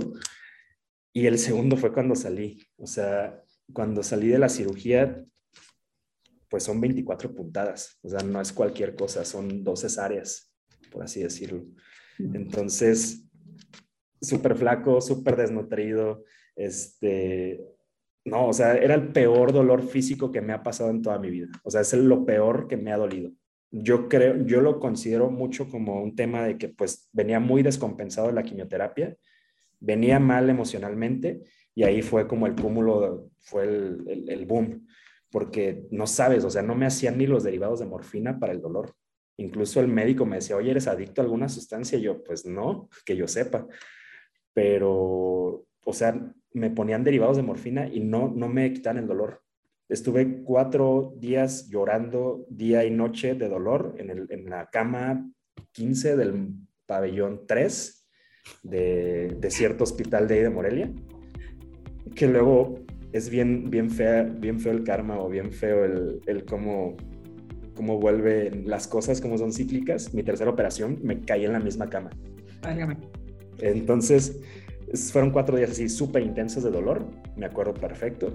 Y el segundo fue cuando salí, o sea, cuando salí de la cirugía, pues son 24 puntadas, o sea, no es cualquier cosa, son dos cesáreas, por así decirlo. Entonces, súper flaco, súper desnutrido, este, no, o sea, era el peor dolor físico que me ha pasado en toda mi vida. O sea, es lo peor que me ha dolido. Yo creo, yo lo considero mucho como un tema de que pues venía muy descompensado de la quimioterapia, venía mal emocionalmente y ahí fue como el cúmulo, fue el, el boom, porque no sabes, o sea, no me hacían ni los derivados de morfina para el dolor. Incluso el médico me decía, oye, ¿eres adicto a alguna sustancia? Y yo, pues no, que yo sepa. Pero, o sea, me ponían derivados de morfina y no, no me quitan el dolor. Estuve cuatro días llorando día y noche de dolor en, el, en la cama 15 del pabellón 3 de, de, cierto hospital de ahí de Morelia, que luego es bien, bien, fea, bien feo el karma o bien feo el, el cómo, cómo vuelven las cosas, como son cíclicas. Mi tercera operación me caí en la misma cama. Entonces, fueron cuatro días así súper intensos de dolor, me acuerdo perfecto.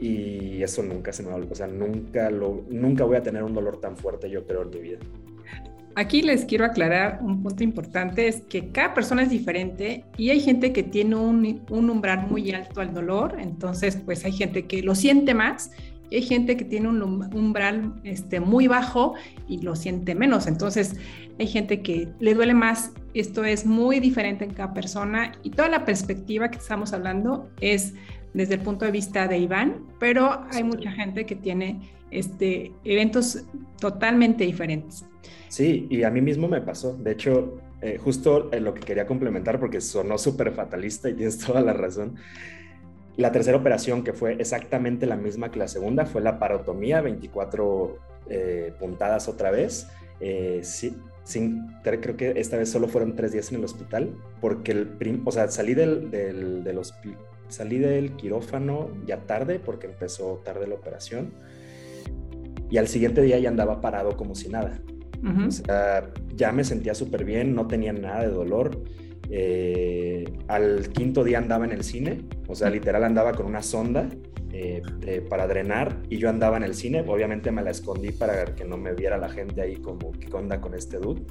Y eso nunca se me va a O sea, nunca, lo, nunca voy a tener un dolor tan fuerte, yo creo, en mi vida. Aquí les quiero aclarar un punto importante, es que cada persona es diferente y hay gente que tiene un, un, umbral muy alto al dolor, entonces pues hay gente que lo siente más y hay gente que tiene un umbral este, muy bajo y lo siente menos, entonces hay gente que le duele más, esto es muy diferente en cada persona y toda la perspectiva que estamos hablando es desde el punto de vista de Iván, pero hay mucha gente que tiene este, eventos totalmente diferentes. Sí, y a mí mismo me pasó. De hecho, eh, justo en lo que quería complementar, porque sonó súper fatalista y tienes toda la razón. La tercera operación, que fue exactamente la misma que la segunda, fue la parotomía, 24 eh, puntadas otra vez. Eh, sí, sin, creo que esta vez solo fueron tres días en el hospital, porque el prim, o sea, salí del, del, del, salí del quirófano ya tarde, porque empezó tarde la operación, y al siguiente día ya andaba parado como si nada. O sea, ya me sentía súper bien, no tenía nada de dolor. Eh, al quinto día andaba en el cine, o sea, literal andaba con una sonda eh, para drenar y yo andaba en el cine. Obviamente me la escondí para que no me viera la gente ahí como qué onda con este dude.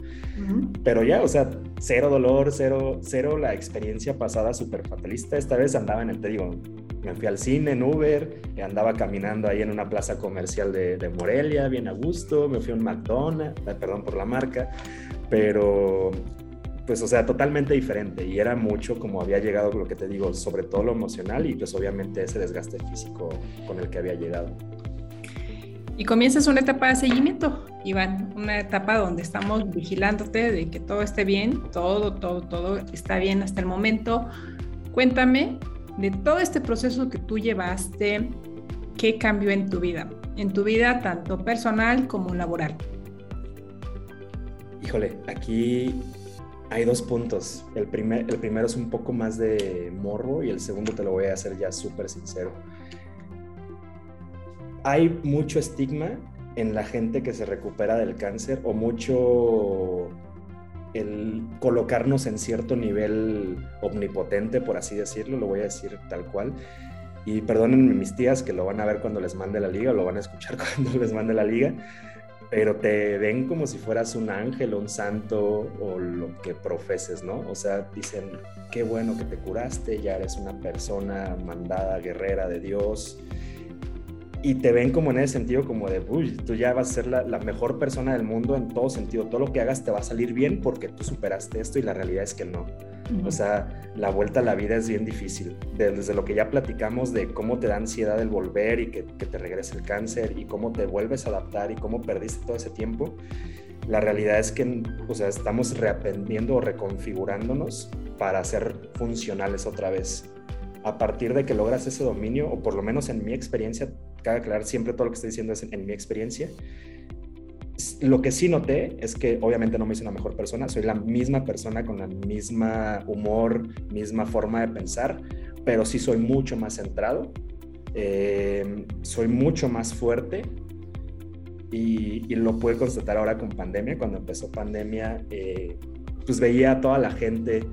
Pero ya, o sea, cero dolor, cero, cero la experiencia pasada súper fatalista. Esta vez andaba en el, te digo, me fui al cine en Uber, andaba caminando ahí en una plaza comercial de, de Morelia, bien a gusto, me fui a un McDonald's, eh, perdón por la marca, pero pues o sea, totalmente diferente y era mucho como había llegado, lo que te digo, sobre todo lo emocional y pues obviamente ese desgaste físico con el que había llegado. Y comienzas una etapa de seguimiento, Iván, una etapa donde estamos vigilándote de que todo esté bien, todo, todo, todo está bien hasta el momento. Cuéntame de todo este proceso que tú llevaste, ¿qué cambió en tu vida? En tu vida tanto personal como laboral. Híjole, aquí hay dos puntos. El, primer, el primero es un poco más de morbo y el segundo te lo voy a hacer ya súper sincero. Hay mucho estigma en la gente que se recupera del cáncer o mucho el colocarnos en cierto nivel omnipotente, por así decirlo, lo voy a decir tal cual. Y perdónenme mis tías que lo van a ver cuando les mande la liga o lo van a escuchar cuando les mande la liga, pero te ven como si fueras un ángel o un santo o lo que profeses, ¿no? O sea, dicen, qué bueno que te curaste, ya eres una persona mandada, guerrera de Dios. Y te ven como en ese sentido, como de, uy, tú ya vas a ser la, la, mejor persona del mundo en todo sentido. Todo lo que hagas te va a salir bien porque tú superaste esto y la realidad es que no. O sea, la vuelta a la vida es bien difícil. Desde lo que ya platicamos de cómo te da ansiedad el volver y que, te regrese el cáncer y cómo te vuelves a adaptar y cómo perdiste todo ese tiempo, la realidad es que o sea, estamos reaprendiendo o reconfigurándonos para ser funcionales otra vez. A partir de que logras ese dominio, o por lo menos en mi experiencia, cabe aclarar siempre todo lo que estoy diciendo es en, mi experiencia, lo que sí noté es que obviamente no me hice una mejor persona, soy la misma persona con la misma humor, misma forma de pensar, pero sí soy mucho más centrado, eh, soy mucho más fuerte y, lo pude constatar ahora con pandemia, cuando empezó pandemia, eh, pues veía a toda la gente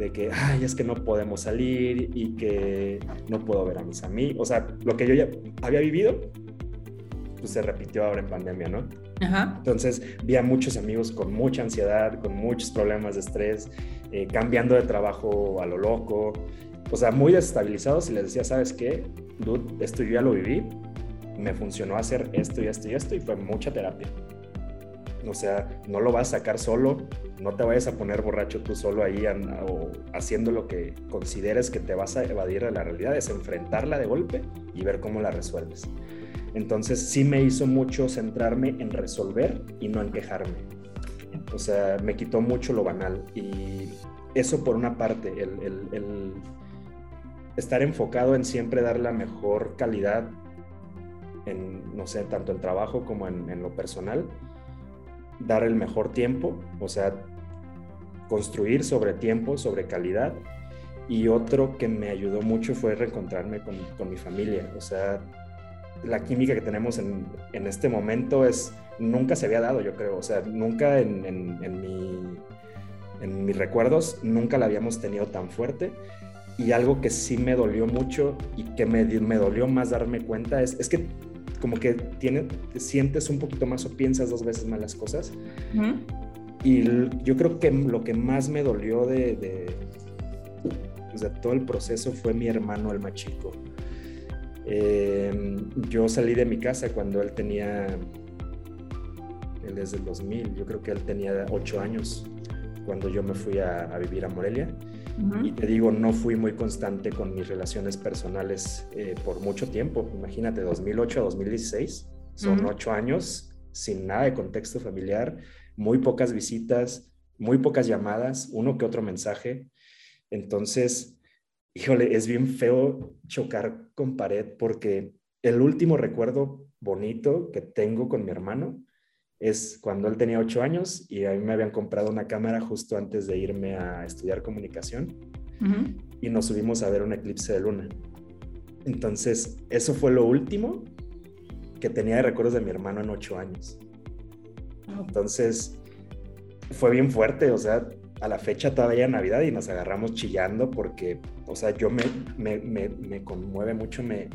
de que, ay, es que no podemos salir y que no puedo ver a mis amigos. O sea, lo que yo ya había vivido, pues se repitió ahora en pandemia, ¿no? Ajá. Entonces vi a muchos amigos con mucha ansiedad, con muchos problemas de estrés, eh, cambiando de trabajo a lo loco, o sea, muy desestabilizados y les decía, ¿sabes qué? Dude, esto yo ya lo viví, me funcionó hacer esto y esto y esto y fue mucha terapia. O sea, no lo vas a sacar solo, no te vayas a poner borracho tú solo ahí o haciendo lo que consideres que te vas a evadir de la realidad, es enfrentarla de golpe y ver cómo la resuelves. Entonces sí me hizo mucho centrarme en resolver y no en quejarme. O sea, me quitó mucho lo banal y eso por una parte, el, estar enfocado en siempre dar la mejor calidad en, no sé, tanto en trabajo como en, lo personal, dar el mejor tiempo, o sea, construir sobre tiempo, sobre calidad. Y otro que me ayudó mucho fue reencontrarme con, mi familia. O sea, la química que tenemos en, este momento es, nunca se había dado, yo creo. O sea, nunca en, en mis recuerdos, nunca la habíamos tenido tan fuerte. Y algo que sí me dolió mucho y que me, me dolió más darme cuenta es, es que como que tiene, te sientes un poquito más o piensas dos veces más las cosas. Y yo creo que lo que más me dolió de, pues, de, todo el proceso fue mi hermano, el más chico. Em, yo salí de mi casa cuando él tenía, él es del 2000, yo creo que él tenía 8 años cuando yo me fui a, a vivir a Morelia. Y te digo, no fui muy constante con mis relaciones personales eh, por mucho tiempo. Imagínate, 2008 a 2016, son ocho años sin nada de contexto familiar, muy pocas visitas, muy pocas llamadas, uno que otro mensaje. Entonces, híjole, es bien feo chocar con pared porque el último recuerdo bonito que tengo con mi hermano es cuando él tenía ocho años y a mí me habían comprado una cámara justo antes de irme a estudiar comunicación y nos subimos a ver un eclipse de luna. Entonces, eso fue lo último que tenía de recuerdos de mi hermano en ocho años. Entonces, fue bien fuerte, o sea, a la fecha todavía Navidad y nos agarramos chillando porque, o sea, yo me, me, me, me conmueve mucho, me,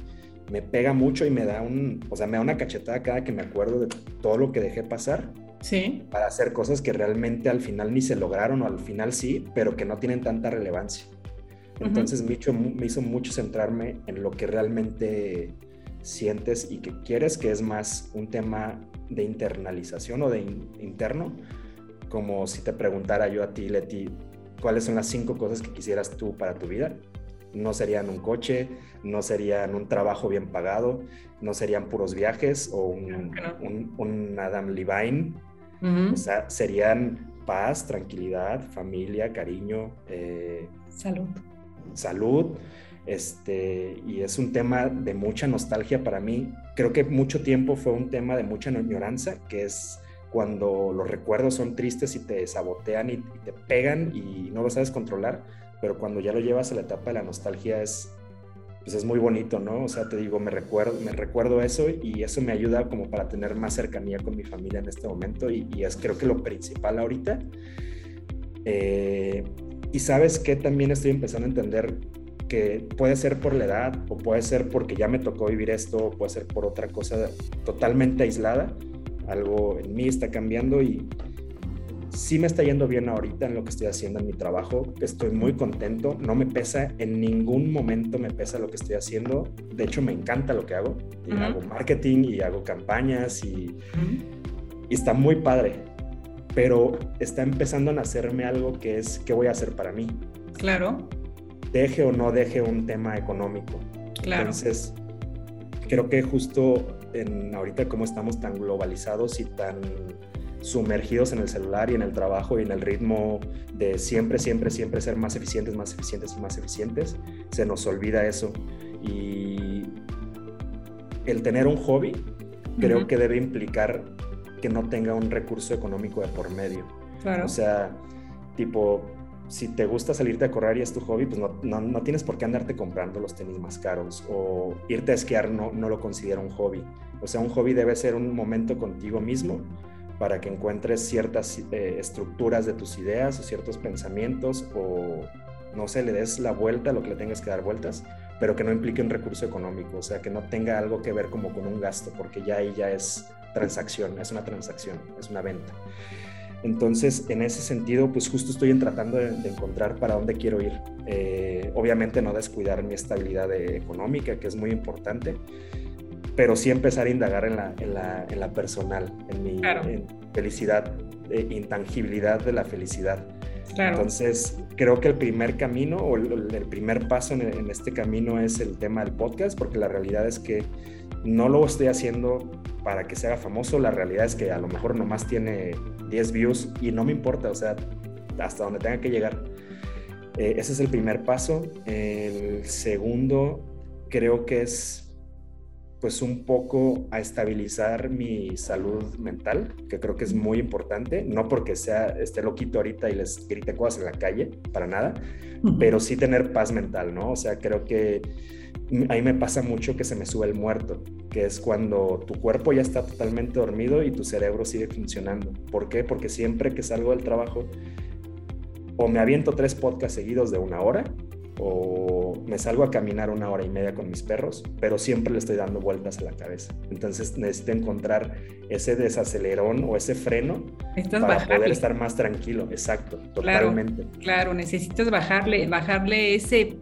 me pega mucho y me da un, o sea, me da una cachetada cada que me acuerdo de todo lo que dejé pasar. Sí. Para hacer cosas que realmente al final ni se lograron o al final sí, pero que no tienen tanta relevancia. Entonces me, hizo, me hizo mucho centrarme en lo que realmente sientes y que quieres, que es más un tema de internalización o de interno, como si te preguntara yo a ti, Leti, cuáles son las cinco cosas que quisieras tú para tu vida no serían un coche, no serían un trabajo bien pagado, no serían puros viajes o un, Adam Levine. O sea, serían paz, tranquilidad, familia, cariño. Eh, salud. Salud. Este, y es un tema de mucha nostalgia para mí. Creo que mucho tiempo fue un tema de mucha ignorancia, que es cuando los recuerdos son tristes y te sabotean y te pegan y no lo sabes controlar pero cuando ya lo llevas a la etapa de la nostalgia es, pues es muy bonito, ¿no? O sea, te digo, me recuerdo, me recuerdo eso y eso me ayuda como para tener más cercanía con mi familia en este momento y, es creo que lo principal ahorita. Eh, y sabes que también estoy empezando a entender que puede ser por la edad o puede ser porque ya me tocó vivir esto o puede ser por otra cosa totalmente aislada. Algo en mí está cambiando y, sí me está yendo bien ahorita en lo que estoy haciendo en mi trabajo. Estoy muy contento. No me pesa, en ningún momento me pesa lo que estoy haciendo. De hecho, me encanta lo que hago. Hago marketing y hago campañas y, está muy padre. Pero está empezando a nacerme algo que es qué voy a hacer para mí. Claro. Deje o no deje un tema económico. Claro. Entonces, creo que justo en ahorita como estamos tan globalizados y tan sumergidos en el celular y en el trabajo y en el ritmo de siempre, siempre, siempre ser más eficientes, más eficientes y más eficientes, se nos olvida eso. Y el tener un hobby creo que debe implicar que no tenga un recurso económico de por medio. Claro. O sea, tipo, si te gusta salirte a correr y es tu hobby, pues no, no, tienes por qué andarte comprando los tenis más caros o irte a esquiar no, no lo considero un hobby. O sea, un hobby debe ser un momento contigo mismo para que encuentres ciertas eh, estructuras de tus ideas o ciertos pensamientos o no sé, le des la vuelta a lo que le tengas que dar vueltas, pero que no implique un recurso económico, o sea, que no tenga algo que ver como con un gasto, porque ya ahí ya es transacción, es una transacción, es una venta. Entonces, en ese sentido, pues justo estoy tratando de, encontrar para dónde quiero ir. Eh, obviamente no descuidar mi estabilidad económica, que es muy importante, pero sí empezar a indagar en la, en la, personal, en mi felicidad, eh, intangibilidad de la felicidad. Entonces, creo que el primer camino o el, primer paso en, este camino es el tema del podcast, porque la realidad es que no lo estoy haciendo para que sea famoso, la realidad es que a lo mejor nomás tiene 10 views y no me importa, o sea, hasta donde tenga que llegar. Eh, ese es el primer paso. El segundo creo que es pues un poco a estabilizar mi salud mental, que creo que es muy importante, no porque sea esté loquito ahorita y les grite cosas en la calle, para nada, pero sí tener paz mental, ¿no? O sea, creo que a mí me pasa mucho que se me sube el muerto, que es cuando tu cuerpo ya está totalmente dormido y tu cerebro sigue funcionando. ¿Por qué? Porque siempre que salgo del trabajo o me aviento tres podcasts seguidos de una hora o me salgo a caminar una hora y media con mis perros, pero siempre le estoy dando vueltas a la cabeza. Entonces necesito encontrar ese desacelerón o ese freno para poder estar más tranquilo. Exacto, totalmente. Claro, claro, necesitas bajarle, bajarle ese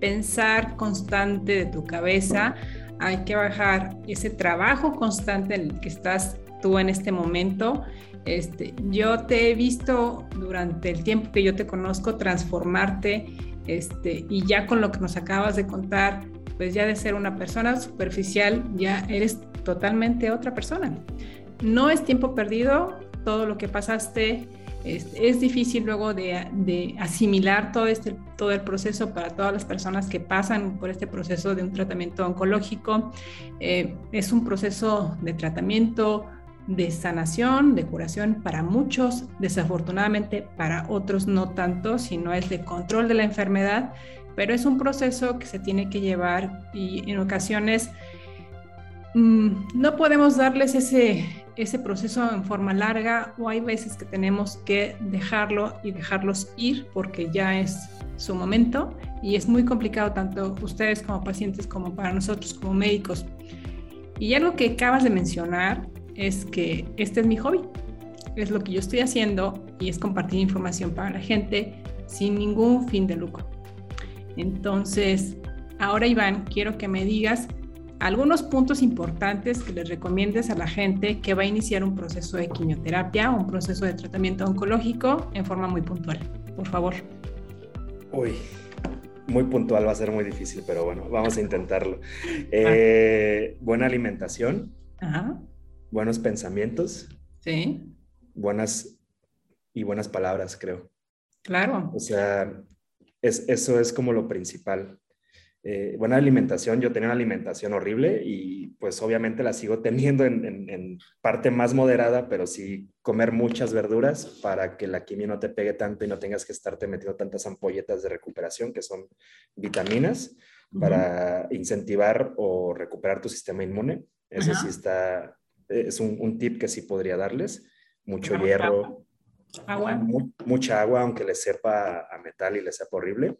pensar constante de tu cabeza. Hay que bajar ese trabajo constante en el que estás tú en este momento. Este, yo te he visto durante el tiempo que yo te conozco transformarte este, y ya con lo que nos acabas de contar, pues ya de ser una persona superficial, ya eres totalmente otra persona. No es tiempo perdido, todo lo que pasaste es, difícil luego de, asimilar todo, este, todo el proceso para todas las personas que pasan por este proceso de un tratamiento oncológico. Eh, es un proceso de tratamiento de sanación, de curación para muchos, desafortunadamente para otros no tanto, sino es de control de la enfermedad, pero es un proceso que se tiene que llevar y en ocasiones mm, no podemos darles ese, ese proceso en forma larga o hay veces que tenemos que dejarlo y dejarlos ir porque ya es su momento y es muy complicado tanto ustedes como pacientes como para nosotros como médicos. Y algo que acabas de mencionar es que este es mi hobby, es lo que yo estoy haciendo y es compartir información para la gente sin ningún fin de lucro. Entonces, ahora Iván, quiero que me digas algunos puntos importantes que les recomiendes a la gente que va a iniciar un proceso de quimioterapia o un proceso de tratamiento oncológico en forma muy puntual. Por favor. Uy, muy puntual va a ser muy difícil, pero bueno, vamos a intentarlo. Eh, buena alimentación. Ajá buenos pensamientos. Sí. Buenas y buenas palabras, creo. Claro. O sea, es, eso es como lo principal. Eh, buena alimentación, yo tenía una alimentación horrible y pues obviamente la sigo teniendo en, parte más moderada, pero sí comer muchas verduras para que la quimio no te pegue tanto y no tengas que estarte metiendo tantas ampolletas de recuperación que son vitaminas para incentivar o recuperar tu sistema inmune. Eso sí está es un, tip que sí podría darles. Mucho hierro, agua. mucha agua, aunque le sepa a metal y le sepa horrible.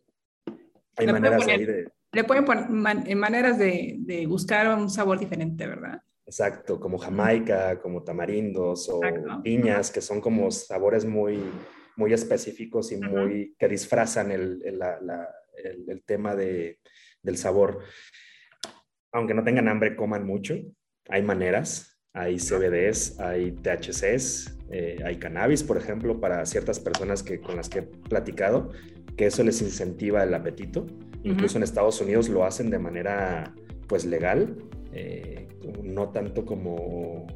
Hay maneras de... Le pueden poner maneras de, buscar un sabor diferente, ¿verdad? Exacto, como jamaica, como tamarindos o piñas, que son como sabores muy, muy específicos y muy que disfrazan el, el, tema de, del sabor. Aunque no tengan hambre, coman mucho. Hay maneras hay CBDs, hay THCs, eh, hay cannabis, por ejemplo, para ciertas personas que, con las que he platicado, que eso les incentiva el apetito. Incluso en Estados Unidos lo hacen de manera pues legal, eh, no tanto como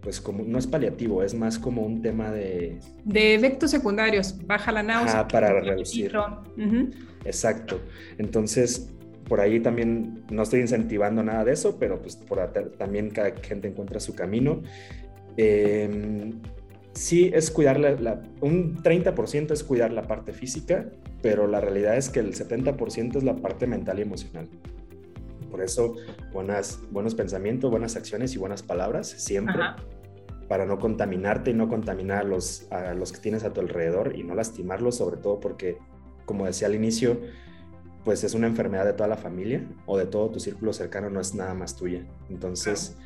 pues como, no es paliativo, es más como un tema de... De efectos secundarios, baja la náusea. para reducir. Exacto. Entonces, por ahí también no estoy incentivando nada de eso, pero pues por también cada gente encuentra su camino. Em, sí es cuidar la, un 30% es cuidar la parte física, pero la realidad es que el 70% es la parte mental y emocional. Por eso, buenas, buenos pensamientos, buenas acciones y buenas palabras siempre, para no contaminarte y no contaminar a los, a los que tienes a tu alrededor y no lastimarlos, sobre todo porque, como decía al inicio, pues es una enfermedad de toda la familia o de todo tu círculo cercano, no es nada más tuya. Entonces,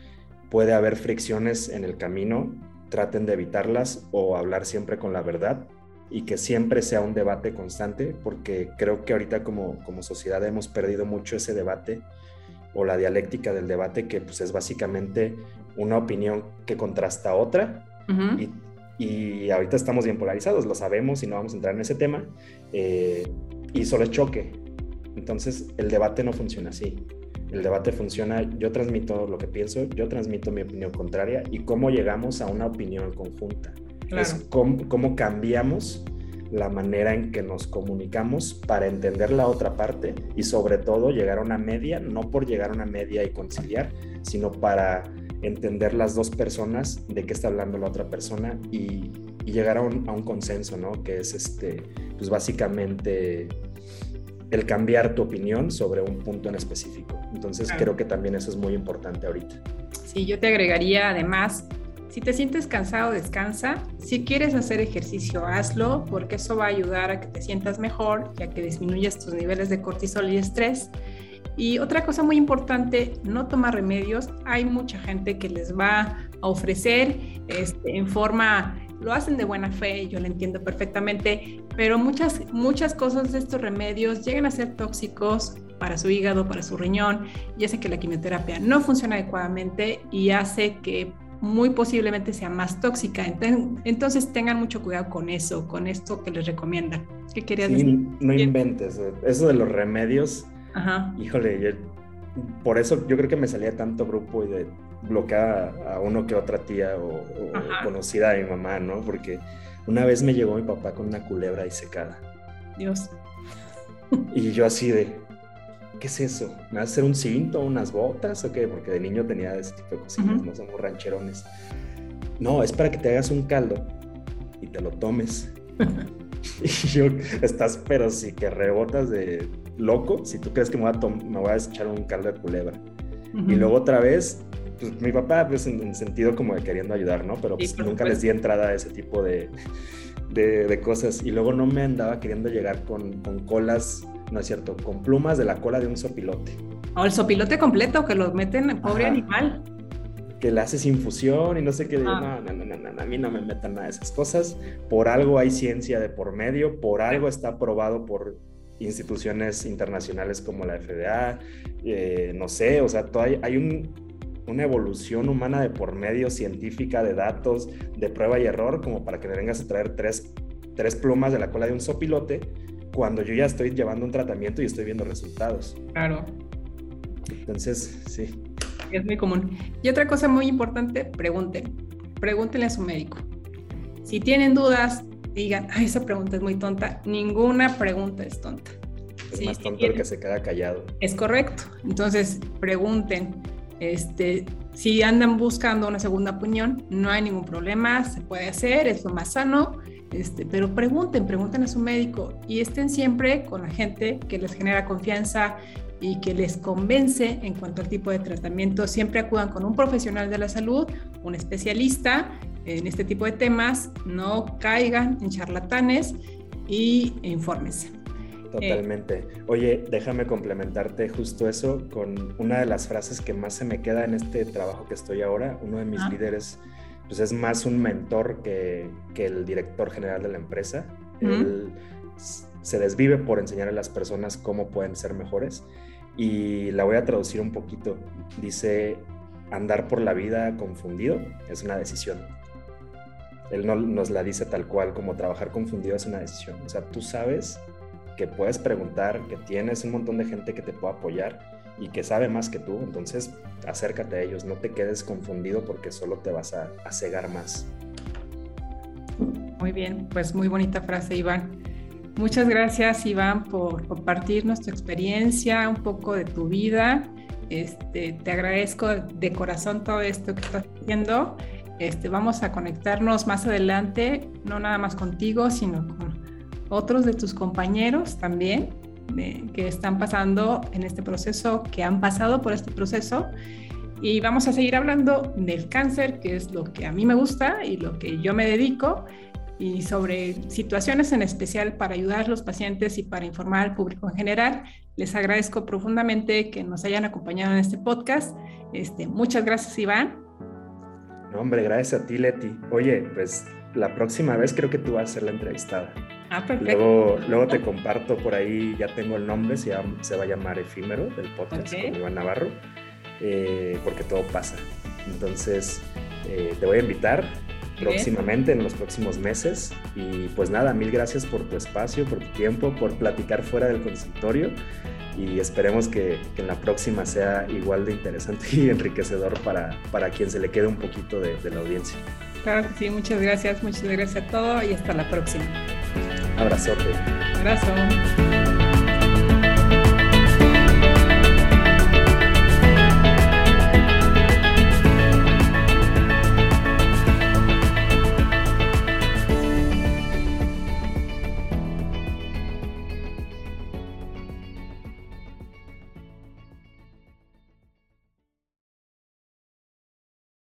puede haber fricciones en el camino traten de evitarlas o hablar siempre con la verdad y que siempre sea un debate constante, porque creo que ahorita como, como sociedad hemos perdido mucho ese debate o la dialéctica del debate, que pues es básicamente una opinión que contrasta a otra. y, y, ahorita estamos bien polarizados, lo sabemos y no vamos a entrar en ese tema, eh, y solo es choque. Entonces el debate no funciona así. El debate funciona, yo transmito lo que pienso, yo transmito mi opinión contraria y cómo llegamos a una opinión conjunta. Es cómo, cambiamos la manera en que nos comunicamos para entender la otra parte y sobre todo llegar a una media, no por llegar a una media y conciliar, sino para entender las dos personas de qué está hablando la otra persona y, llegar a un, a un, consenso, ¿no? Que es este, pues básicamente el cambiar tu opinión sobre un punto en específico. Entonces creo que también eso es muy importante ahorita. Sí, yo te agregaría además, si te sientes cansado, descansa. Si quieres hacer ejercicio, hazlo, porque eso va a ayudar a que te sientas mejor y a que disminuyas tus niveles de cortisol y estrés. Y otra cosa muy importante, no tomar remedios. Hay mucha gente que les va a ofrecer este, en forma lo hacen de buena fe, yo lo entiendo perfectamente, pero muchas, muchas cosas de estos remedios llegan a ser tóxicos para su hígado, para su riñón, y hace que la quimioterapia no funcione adecuadamente y hace que muy posiblemente sea más tóxica. Entonces tengan mucho cuidado con eso, con esto que les recomiendan. ¿Qué querías decir? No inventes, eso de los remedios. Ajá. Híjole, por eso yo creo que me salía tanto grupo y de bloquear a uno que otra tía o, conocida de mi mamá, ¿no? Porque una vez me llegó mi papá con una culebra secada. Dios. Y yo así de, ¿qué es eso? ¿Me vas a hacer un cinto, unas botas o qué? Porque de niño tenía ese tipo de cositas, no somos rancherones. No, es para que te hagas un caldo y te lo tomes. y yo, estás, pero sí que rebotas de loco si tú crees que me voy a, me voy a echar un caldo de culebra. Y luego otra vez pues, mi papá, pues en, sentido como de queriendo ayudar, ¿no? Pero pues, nunca les di entrada a ese tipo de, de, cosas. Y luego no me andaba queriendo llegar con, con, colas, no es cierto, con plumas de la cola de un sopilote. O el sopilote completo, que lo meten, pobre animal. Que le haces infusión y no sé qué. Ah. No, no, no, no, a mí no me metan nada de esas cosas. Por algo hay ciencia de por medio, por algo está aprobado por instituciones internacionales como la FDA, eh, no sé, o sea, hay, hay un, una evolución humana de por medio científica de datos, de prueba y error, como para que me vengas a traer tres, tres plumas de la cola de un sopilote cuando yo ya estoy llevando un tratamiento y estoy viendo resultados. Claro. Entonces, sí. Es muy común. Y otra cosa muy importante, pregunten. Pregúntenle a su médico. Si tienen dudas, digan, Ay, esa pregunta es muy tonta. Ninguna pregunta es tonta. Es más tonto el que se queda callado. Es correcto. Entonces, pregunten. Este, si andan buscando una segunda opinión, no hay ningún problema, se puede hacer, es lo más sano, este, pero pregunten, pregunten a su médico y estén siempre con la gente que les genera confianza y que les convence en cuanto al tipo de tratamiento. Siempre acudan con un profesional de la salud, un especialista en este tipo de temas, no caigan en charlatanes y infórmense. Totalmente. Oye, déjame complementarte justo eso con una de las frases que más se me queda en este trabajo que estoy ahora. Uno de mis líderes, pues es más un mentor que, que el director general de la empresa. Él se desvive por enseñar a las personas cómo pueden ser mejores. Y la voy a traducir un poquito. Dice, andar por la vida confundido es una decisión. Él no nos la dice tal cual como trabajar confundido es una decisión. O sea, tú sabes que puedes preguntar, que tienes un montón de gente que te puede apoyar y que sabe más que tú, entonces acércate a ellos, no te quedes confundido porque solo te vas a, cegar más. Muy bien, pues muy bonita frase, Iván. Muchas gracias, Iván, por compartirnos tu experiencia, un poco de tu vida. Este, te agradezco de corazón todo esto que estás haciendo. Este, vamos a conectarnos más adelante, no nada más contigo, sino con otros de tus compañeros también que están pasando en este proceso, que han pasado por este proceso. Y vamos a seguir hablando del cáncer, que es lo que a mí me gusta y lo que yo me dedico y sobre situaciones en especial para ayudar a los pacientes y para informar al público en general. Les agradezco profundamente que nos hayan acompañado en este podcast. Este, muchas gracias, Iván. No, hombre, gracias a ti, Leti. Oye, pues la próxima vez creo que tú vas a ser la entrevistada. Ah, perfecto. Luego, luego te comparto por ahí, ya tengo el nombre, se, se va a llamar Efímero del podcast con Iván Navarro, eh, porque todo pasa. Entonces, eh, te voy a invitar próximamente, en los próximos meses. Y pues nada, mil gracias por tu espacio, por tu tiempo, por platicar fuera del consultorio y esperemos que, en la próxima sea igual de interesante y enriquecedor para, para quien se le quede un poquito de, de la audiencia. Claro que sí, muchas gracias, muchas gracias a todos y hasta la próxima. Abrazote. Abrazo.